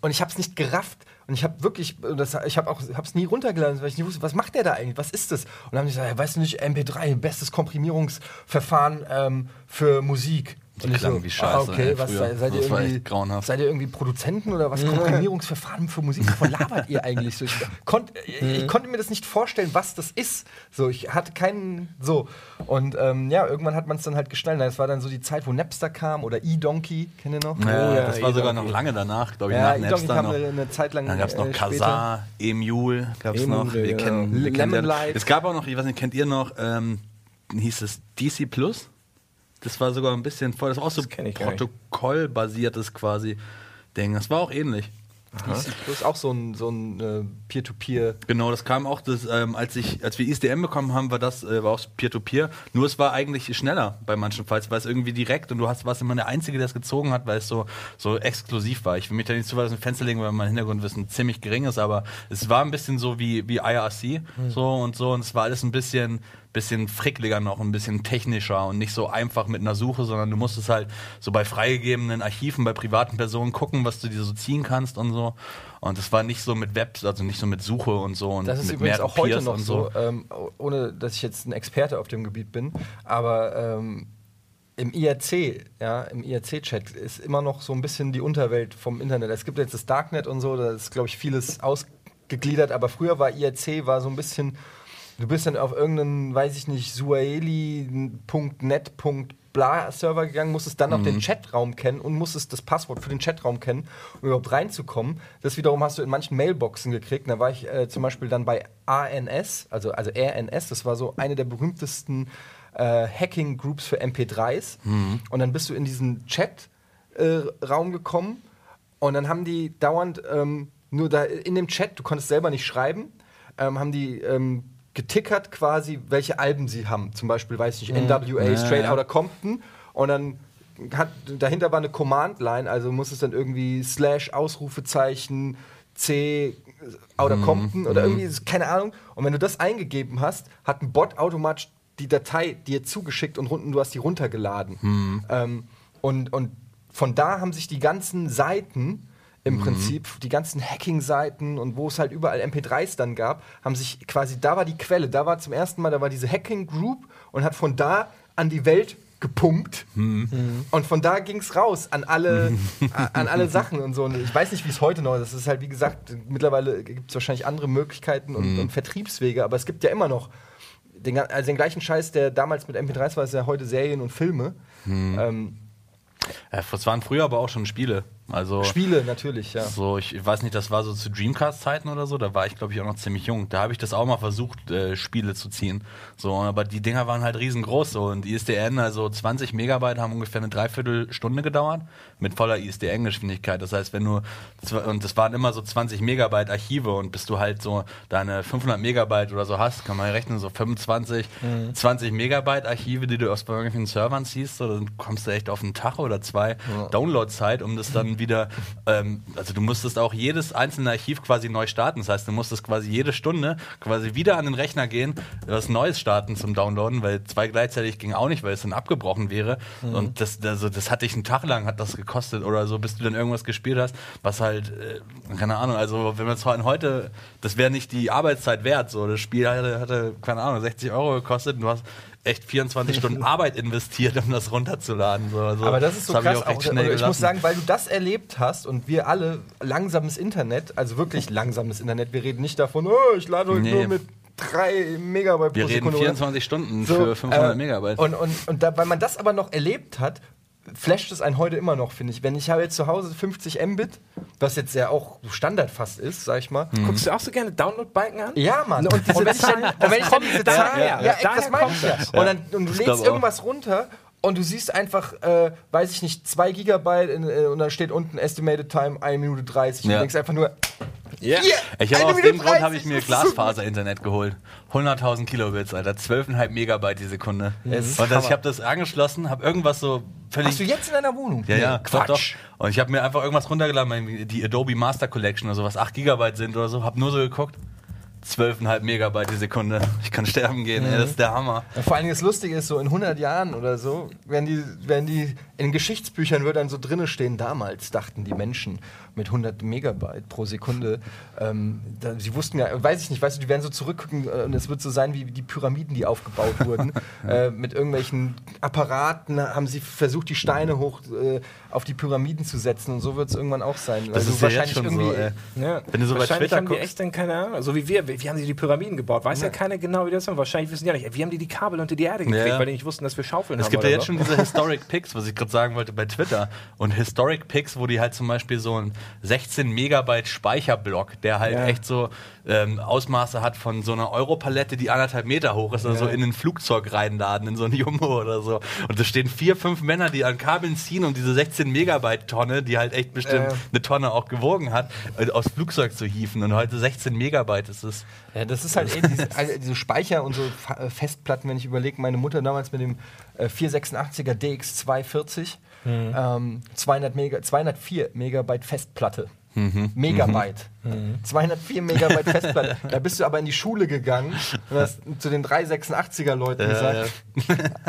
Und ich habe es nicht gerafft. Und ich habe wirklich, das, ich habe auch, hab's nie runtergeladen, weil ich nicht wusste, was macht der da eigentlich? Was ist das? Und dann haben die gesagt, ja, weißt du nicht, MP3, bestes Komprimierungsverfahren ähm, für Musik. Die Und klangen wie Scheiße, ah, okay, ey, was früher. seid, ihr irgendwie grauenhaft. Seid ihr irgendwie Produzenten oder was? *laughs* Komprimierungsverfahren für Musik? Wovon labert ihr eigentlich so? Ich, *laughs* konnt, ich konnte mir das nicht vorstellen, was das ist. So, ich hatte keinen. So. Und ähm, ja, irgendwann hat man es dann halt geschnallt. Das war dann so die Zeit, wo Napster kam oder E-Donkey, kennt ihr noch? Ja, ja, das war sogar noch lange danach, glaube ich, Ja, nach E-Donkey Napster kam noch. eine, Zeit lang. Dann gab es noch äh. Kazaa, Emule, gab es noch. Wir genau. kennen, wir kennen ja- Light. Es gab auch noch, ich weiß nicht, kennt ihr noch, ähm, hieß es DC Plus? Das war sogar ein bisschen voll, das war auch so Das nicht. protokollbasiertes quasi Ding. Das war auch ähnlich. DC Plus auch so ein, so ein äh, Peer-to-Peer. Genau, das kam auch, das, ähm, als, ich, als wir ISDN bekommen haben, war das äh, war auch Peer-to-Peer. Nur es war eigentlich schneller bei manchen Files, weil es irgendwie direkt und du hast, warst immer der Einzige, der es gezogen hat, weil es so, so exklusiv war. Ich will mich da nicht zu weit aus dem Fenster legen, weil mein Hintergrundwissen ziemlich gering ist, aber es war ein bisschen so wie, wie IRC so und so und es war alles ein bisschen bisschen frickliger noch, ein bisschen technischer und nicht so einfach mit einer Suche, sondern du musstest halt so bei freigegebenen Archiven, bei privaten Personen gucken, was du dir so ziehen kannst und so. Und es war nicht so mit Webs, also nicht so mit Suche und so und Das ist mit übrigens auch heute Peers noch und so, ähm, ohne dass ich jetzt ein Experte auf dem Gebiet bin, aber ähm, im IRC, ja, im IRC-Chat ist immer noch so ein bisschen die Unterwelt vom Internet. Es gibt jetzt das Darknet und so, da ist, glaube ich, vieles ausgegliedert, aber früher war IRC war so ein bisschen, du bist dann auf irgendeinen, weiß ich nicht, suaeli.net. Bla Server gegangen, musstest dann noch den Chatraum kennen und musstest das Passwort für den Chatraum kennen, um überhaupt reinzukommen. Das wiederum hast du in manchen Mailboxen gekriegt. Da war ich äh, zum Beispiel dann bei ANS, also, also RNS, das war so eine der berühmtesten äh, Hacking-Groups für MP3s. Und dann bist du in diesen Chat-Raum gekommen und dann haben die dauernd ähm, nur da in dem Chat, du konntest selber nicht schreiben, ähm, haben die ähm, getickert quasi, welche Alben sie haben. Zum Beispiel, weiß ich nicht, NWA, Ja, Straight ja. Outta Compton. Und dann hat, dahinter war eine Command-Line, also musstest dann irgendwie Slash, Ausrufezeichen, C, Outer Compton oder irgendwie, keine Ahnung. Und wenn du das eingegeben hast, hat ein Bot automatisch die Datei dir zugeschickt und unten, du hast die runtergeladen. Ähm, und, und von da haben sich die ganzen Seiten im Prinzip, die ganzen Hacking-Seiten und wo es halt überall MP3s dann gab, haben sich quasi, da war die Quelle, da war zum ersten Mal, da war diese Hacking-Group und hat von da an die Welt gepumpt und von da ging es raus an alle, a- an alle Sachen und so. Und ich weiß nicht, wie es heute noch ist. Das ist halt, wie gesagt, mittlerweile gibt es wahrscheinlich andere Möglichkeiten und, und Vertriebswege, aber es gibt ja immer noch den, also den gleichen Scheiß, der damals mit MP3s war, ist ja heute Serien und Filme. Ähm, Ja, das waren früher aber auch schon Spiele. Also Spiele natürlich, ja. So, ich weiß nicht, das war so zu Dreamcast-Zeiten oder so, da war ich, glaube ich, auch noch ziemlich jung. Da habe ich das auch mal versucht, äh, Spiele zu ziehen. So, aber die Dinger waren halt riesengroß so und ISDN, also 20 Megabyte haben ungefähr eine Dreiviertelstunde gedauert mit voller ISDN-Geschwindigkeit. Das heißt, wenn du, und das waren immer so 20 Megabyte Archive und bis du halt so deine 500 Megabyte oder so hast, kann man ja rechnen, so 25, 20 Megabyte Archive, die du aus irgendwelchen Servern ziehst, so, dann kommst du echt auf einen Tag oder zwei Download-Zeit, um das dann dann wieder, ähm, also du musstest auch jedes einzelne Archiv quasi neu starten. Das heißt, du musstest quasi jede Stunde quasi wieder an den Rechner gehen, was Neues starten zum Downloaden, weil zwei gleichzeitig ging auch nicht, weil es dann abgebrochen wäre. Mhm. Und das, also das hatte ich einen Tag lang, hat das gekostet oder so, bis du dann irgendwas gespielt hast, was halt, äh, keine Ahnung, also wenn man es heute, das wäre nicht die Arbeitszeit wert. So, das Spiel hatte, hatte, keine Ahnung, 60 Euro gekostet und du hast echt 24 Stunden *laughs* Arbeit investiert, um das runterzuladen. So, also, Aber das ist so ich krass. recht Auch, schnell ich muss sagen, weil du das erlebt hast und wir alle langsames Internet, also wirklich langsames Internet, wir reden nicht davon, oh, ich lade heute Nee. nur mit 3 Megabyte wir pro reden Sekunde. oder- 24 Stunden So, für 500 äh, Megabyte. Und, und, und da, weil man das aber noch erlebt hat, flasht es einen heute immer noch, finde ich. Wenn ich habe jetzt zu Hause 50 Mbit, was jetzt ja auch Standard fast ist, sag ich mal. Guckst du auch so gerne Download-Balken an? Ja, Mann. Und diese wenn ich dann, Zahl- und wenn ich dann diese Zahl, ja, ja, ja, daher das meine ich ja. Und, dann, und du lädst auch. irgendwas runter und du siehst einfach, äh, weiß ich nicht, 2 Gigabyte in, äh, und dann steht unten Estimated Time 1 Minute 30. Und Ja. du denkst einfach nur, Ja. hier, Ich habe aus Minute dem Grund habe 30, ich mir das so. Glasfaser-Internet geholt. 100.000 Kilobits, Alter. 12,5 Megabyte die Sekunde. Das ist Und das, ich habe das angeschlossen, habe irgendwas so völlig... Hast du jetzt in deiner Wohnung? Ja, ja, Quatsch. Doch, doch. Und ich habe mir einfach irgendwas runtergeladen, die Adobe Master Collection oder sowas, 8 Gigabyte sind oder so, habe nur so geguckt. 12,5 Megabyte die Sekunde. Ich kann sterben gehen, ey, das ist der Hammer. Ja, vor allen Dingen das Lustige ist, so in 100 Jahren oder so, werden die, werden die in Geschichtsbüchern wird dann so drinne stehen, damals dachten die Menschen mit 100 Megabyte pro Sekunde, ähm, da, sie wussten ja, weiß ich nicht, weißt du, die werden so zurückgucken äh, und es wird so sein wie die Pyramiden, die aufgebaut *laughs* wurden. äh, mit irgendwelchen Apparaten haben sie versucht, die Steine hoch äh, auf die Pyramiden zu setzen und so wird es irgendwann auch sein. Das Weil ist ja jetzt schon so, ey. Ja. Wenn du so bei Wahrscheinlich Twitter haben die guckst- echt dann keine Ahnung. So wie wir. Wie haben sie die Pyramiden gebaut? Weiß ja, keiner genau, wie das war. Wahrscheinlich wissen die ja nicht. Wie haben die die Kabel unter die Erde gekriegt, Ja. weil die nicht wussten, dass wir Schaufeln Es haben. gibt ja jetzt so. schon diese Historic Pics, was ich gerade sagen wollte bei Twitter. Und Historic Pics, wo die halt zum Beispiel so einen 16 Megabyte Speicherblock, der halt Ja. echt so ähm, Ausmaße hat von so einer Europalette, die anderthalb Meter hoch ist, oder so in ein Flugzeug reinladen, in so ein Jumbo oder so. Und da stehen vier, fünf Männer, die an Kabeln ziehen, um diese 16 Megabyte Tonne, die halt echt bestimmt Ja. eine Tonne auch gewogen hat, äh, aus Flugzeug zu hieven. Und heute 16 Megabyte ist es. Ja, das ist halt *laughs* eben diese, also diese Speicher und so äh, Festplatten, wenn ich überlege, meine Mutter damals mit dem äh, 486er DX240, ähm, 200 Mega, 204 Megabyte Festplatte. Megabyte. 204 Megabyte Festplatte. *laughs* Da bist du aber in die Schule gegangen und hast zu den 386er Leuten gesagt,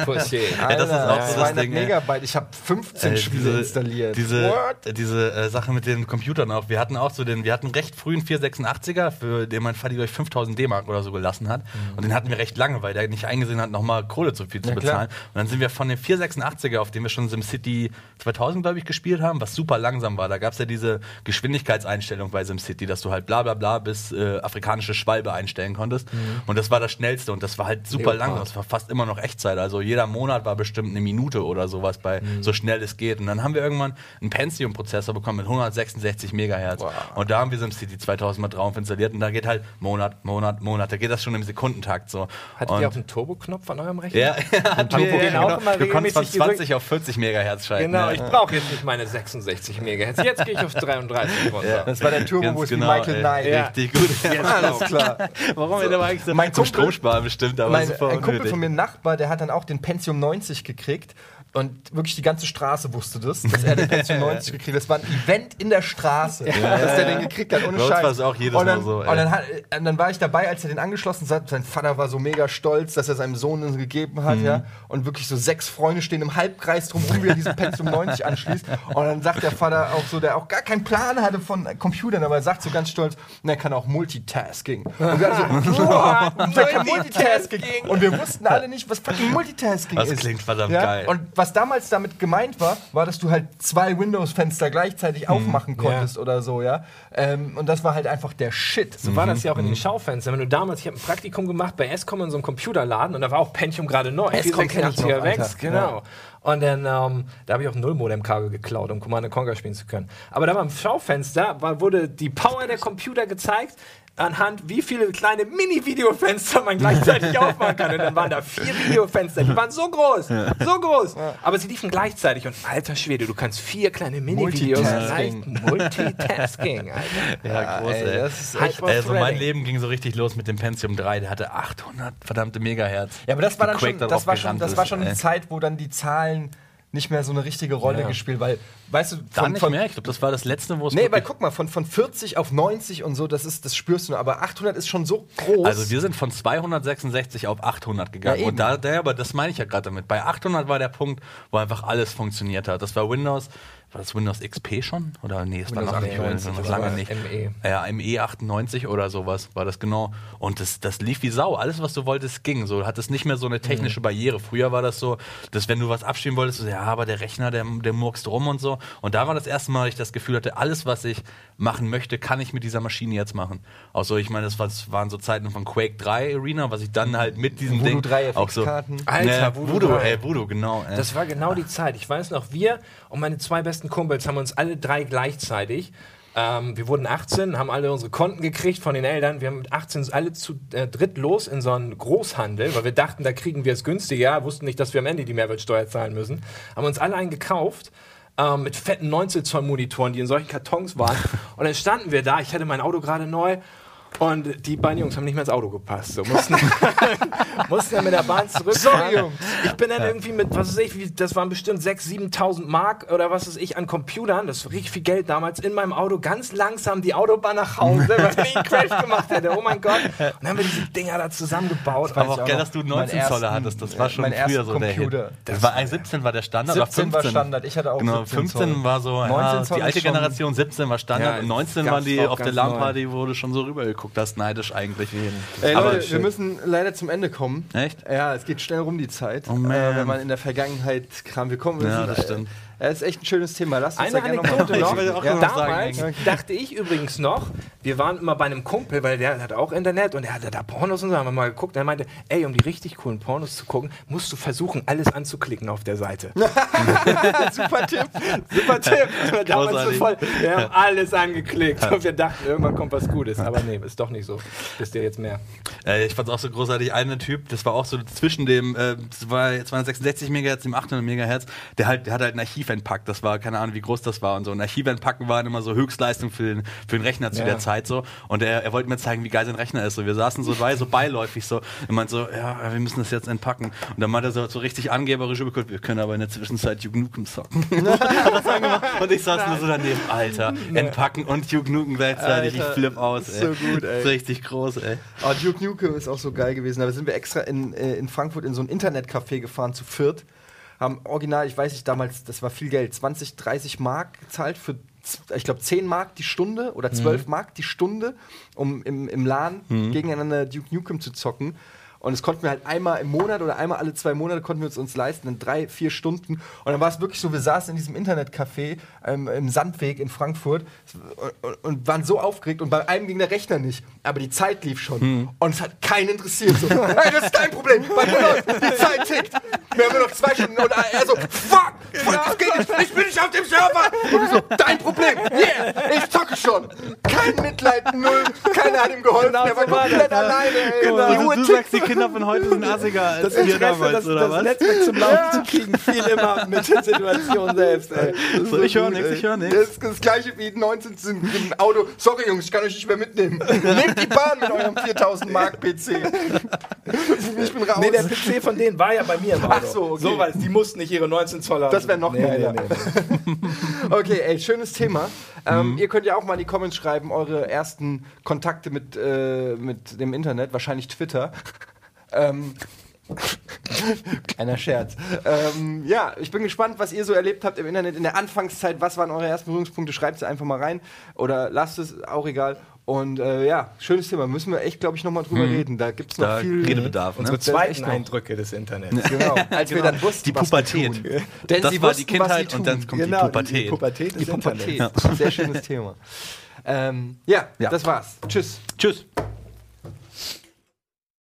Pussy. Ja, *laughs* das ist Alter, auch so das 200 Ding. Megabyte, ich habe 15 Äh, Spiele installiert. Diese, What? äh, diese äh, Sache mit den Computern auch. Wir hatten auch so den, wir hatten recht früh einen 486er, für den mein Vati durch 5000 D-Mark oder so gelassen hat. Und den hatten wir recht lange, weil der nicht eingesehen hat, nochmal Kohle zu viel zu Ja, klar. bezahlen. Und dann sind wir von dem 486er, auf dem wir schon SimCity 2000, glaube ich, gespielt haben, was super langsam war. Da gab es ja diese Geschwindigkeitseinstellung bei SimCity, dass du halt bla bla bla bis äh, afrikanische Schwalbe einstellen konntest. Und das war das Schnellste und das war halt super Leopard. lang. Das war fast immer noch Echtzeit. Also jeder Monat war bestimmt eine Minute oder sowas bei so schnell es geht. Und dann haben wir irgendwann einen Pentium-Prozessor bekommen mit 166 Megahertz. Wow. Und da haben wir SimCity 2000 mal drauf installiert und da geht halt Monat, Monat, Monat. Da geht das schon im Sekundentakt so. Hattet und ihr auch einen Turboknopf an eurem Rechner? ja, *laughs* wir, wir ja, auch genau. immer Du konntest von regelmäßig 20 auf 40 Megahertz schalten. Genau, ja. ich brauche jetzt nicht meine 66 Megahertz. Jetzt gehe ich auf 33 runter. Das war der Turbo, wo es genau, Michael. Knight. Ja. Richtig gut. *laughs* Alles klar. Warum hätte man eigentlich so Mein zum Kumpel- Stromsparen bestimmt, aber mein, super ein Kumpel von mir, ein Nachbar, der hat dann auch den Pentium 90 gekriegt. Und wirklich die ganze Straße wusste das, dass er den Pentium *laughs* 90 gekriegt hat. Das war ein Event in der Straße, dass der den gekriegt hat, ohne Scheiß. war es auch jedes und dann, Mal so, ey. Und dann, hat, und dann war ich dabei, als er den angeschlossen hat. Sein Vater war so mega stolz, dass er seinem Sohn den gegeben hat. Mhm. Ja. Und wirklich so sechs Freunde stehen im Halbkreis drumherum, wie er diesen Pentium 90 anschließt. Und dann sagt der Vater auch so, der auch gar keinen Plan hatte von Computern, aber er sagt so ganz stolz, "Na, er kann auch Multitasking. Und wir alle so, *laughs* boah, der kann Multitasking. Und wir wussten alle nicht, was fucking Multitasking Das ist. klingt verdammt geil. Und was damals damit gemeint war, war, dass du halt zwei Windows-Fenster gleichzeitig aufmachen konntest oder so, ja. Ähm, und das war halt einfach der Shit. So war das ja auch in den Schaufenstern. Wenn du damals, ich habe ein Praktikum gemacht bei Escom in so einem Computerladen und da war auch Pentium gerade neu. Escom kenn ich noch, 486er Alter. Wex, genau. Und dann, ähm, da habe ich auch ein Nullmodem-Kabel geklaut, um Command Conquer spielen zu können. Aber da war im Schaufenster, war, wurde die Power der Computer gezeigt, anhand wie viele kleine Mini-Videofenster man gleichzeitig *laughs* aufmachen kann. Und dann waren da vier Videofenster, die waren so groß, so groß. Aber sie liefen gleichzeitig und alter Schwede, du kannst vier kleine Mini-Videos Multitasking. Multitasking, Alter. Ja, groß, ey, das ist echt- Also mein. Leben ging so richtig los mit dem Pentium 3. Der hatte 800 verdammte Megahertz. Ja, aber das war dann schon, das war schon, das war schon eine Zeit, wo dann die Zahlen nicht mehr so eine richtige Rolle Ja. gespielt, weil, weißt du, Da nicht mehr. Ich glaube, das war das letzte, wo es Nee, weil guck mal, von, von 40 auf 90 und so, das ist, das spürst du nur. Aber 800 ist schon so groß. Also wir sind von 266 auf 800 gegangen. Ja, und da, da, aber das meine ich ja gerade damit. Bei 800 war der Punkt, wo einfach alles funktioniert hat. Das war Windows, war das Windows XP schon? Oder nee, es war noch nicht, 98, Windows das lange nicht. ME. Ja, ME 98 oder sowas war das genau. Und das, das lief wie Sau. Alles, was du wolltest, ging. So hat es nicht mehr so eine Mhm. technische Barriere. Früher war das so, dass wenn du was abschieben wolltest, so, ja, aber der Rechner, der, der murkst rum und so. Und da war das erste Mal, dass ich das Gefühl hatte, alles, was ich machen möchte, kann ich mit dieser Maschine jetzt machen. Auch so, ich meine, das war- das waren so Zeiten von Quake 3 Arena, was ich dann halt mit diesem Voodoo Ding 3 auch so. FX-Karten. Alter, Ja, Voodoo Voodoo, 3. ey, Voodoo, genau. ey. Das war genau die Zeit. Ich weiß noch, wir und meine zwei besten Kumpels haben uns alle drei gleichzeitig. Ähm, wir wurden 18, haben alle unsere Konten gekriegt von den Eltern. Wir haben mit 18 alle zu äh, dritt los in so einen Großhandel, weil wir dachten, da kriegen wir es günstiger, wussten nicht, dass wir am Ende die Mehrwertsteuer zahlen müssen. Haben uns alle einen gekauft. Ähm, mit fetten 19 Zoll Monitoren, die in solchen Kartons waren. *laughs* Und dann standen wir da. Ich hatte mein Auto gerade neu. Und die beiden Jungs haben nicht mehr ins Auto gepasst. So, mussten, *laughs* *laughs* mussten dann mit der Bahn zurückfahren. Sorry, Jungs. Ich bin dann irgendwie mit, was weiß ich, wie, das waren bestimmt 6.000, 7.000 Mark oder was weiß ich an Computern, das war richtig viel Geld damals, in meinem Auto ganz langsam die Autobahn nach Hause, weil ich einen Crash gemacht hätte. Oh mein Gott. Und dann haben wir diese Dinger da zusammengebaut. aber ich auch auch geil, dass du Meinen 19 Zoller hattest. Das war schon früher so der Hit. Computer. Das war ein 17 war der Standard 17 oder war 15. Standard. Ich hatte auch genau, 17 15 Zoll. war so, 19 ja, die alte Generation 17 war Standard Ja, und 19 gab's waren die auf der LAN-Party, du schon so rübergeguckt hast, neidisch eigentlich. Ey, Aber Leute, wir shit. müssen leider zum Ende kommen. Echt? Ja, es geht schnell rum die Zeit. Oh, äh, wenn man in der Vergangenheit kam. Wir kommen. wir Ja, das stimmt. Äh, es ist echt ein schönes Thema. Lasst uns Eine da gerne Anekdote noch noch. Ich will auch Ja. Damals sagen. dachte ich übrigens noch, wir waren immer bei einem Kumpel, weil der hat auch Internet und der hatte da Pornos und so, haben wir mal geguckt. Er meinte, ey, um die richtig coolen Pornos zu gucken, musst du versuchen, alles anzuklicken auf der Seite. *laughs* Super Tipp. Super Tipp. Damals so voll, wir haben alles angeklickt und wir dachten, irgendwann kommt was Gutes. Aber nee, ist doch nicht so. Wisst ihr jetzt mehr. Äh, ich fand es auch so großartig. Einer Typ, das war auch so zwischen dem äh, das war 266 MHz, dem 800 MHz, der halt, der hat halt ein Archiv entpackt. Das war keine Ahnung, wie groß das war und so. Ein Archiv entpacken waren immer so Höchstleistung für den, für den Rechner zu Ja. der Zeit so. Und er, er wollte mir zeigen, wie geil sein Rechner ist. So, wir saßen so bei, so beiläufig so. Er meint so, ja, wir müssen das jetzt entpacken. Und dann meinte er so, so richtig angeberisch übergeguckt, wir können aber in der Zwischenzeit Duke Nukem zocken. *laughs* Und ich saß nur so daneben, Alter, entpacken und Duke Nukem gleichzeitig. Alter, ich flipp aus, ey. so gut, ey. Richtig groß, ey. Oh, Duke Nukem ist auch so geil gewesen. Da sind wir extra in, äh, in Frankfurt in so ein Internetcafé gefahren zu viert. Haben original, ich weiß nicht, damals, das war viel Geld, 20, 30 Mark gezahlt für, ich glaube, 10 Mark die Stunde oder 12 Mark die Stunde, um im, im LAN gegeneinander Duke Nukem zu zocken. Und das konnten wir halt einmal im Monat oder einmal alle zwei Monate konnten wir es uns leisten, in drei, vier Stunden. Und dann war es wirklich so, wir saßen in diesem Internetcafé ähm, im Sandweg in Frankfurt und, und, waren so aufgeregt und bei einem ging der Rechner nicht. Aber die Zeit lief schon. Und es hat keinen interessiert. So, hey, das ist dein Problem. Bei mir läuft, die Zeit tickt. Wir haben nur noch zwei Stunden. Und er so, fuck, fuck, das geht nicht. Ich bin nicht auf dem Server. Und wir so, dein Problem. Yeah, ich zocke schon. Kein Mitleid, null. Keiner hat ihm geholfen. Genau er war komplett alleine. Ey. Genau. Die Uhr tickt. Kinder von heute sind assiger als Das wir Interesse, damals, das, oder das was? Netzwerk zum Laufen zu kriegen, fiel immer mit der Situation selbst. Ey. Das So, ist ich höre nichts, ich höre Das nichts. ist das gleiche wie 19 sind im Auto. Sorry Jungs, ich kann euch nicht mehr mitnehmen. Nehmt die Bahn mit eurem 4000 Mark PC. Ich bin raus. Nee, der PC von denen war ja bei mir im Auto. Ach so, okay. so was, die mussten nicht ihre 19 Zoll haben. Das wär noch nee, mehr. nee, nee. *laughs* Okay, ey, schönes Thema. Ähm, Mhm. Ihr könnt ja auch mal in die Comments schreiben, eure ersten Kontakte mit, äh, mit dem Internet, wahrscheinlich Twitter. Ähm, *laughs* Kleiner Scherz. Ähm, ja, ich bin gespannt, was ihr so erlebt habt im Internet in der Anfangszeit. Was waren eure ersten Berührungspunkte? Schreibt es einfach mal rein oder lasst es, auch egal. Und äh, ja, schönes Thema. Müssen wir echt, glaube ich, nochmal drüber reden. Da gibt es noch. Da viel. Redebedarf, ne? Unsere echt zweiten noch- Eindrücke des Internets. Genau, *laughs* als wir dann wussten, Die was wir Pubertät. tun. Denn Das sie war wussten, die Kindheit was sie und dann kommt Genau, die Pubertät. Die Pubertät des Die Pubertät. Internets. Sehr schönes Thema. Ähm, ja, Ja. das war's. Tschüss. Tschüss.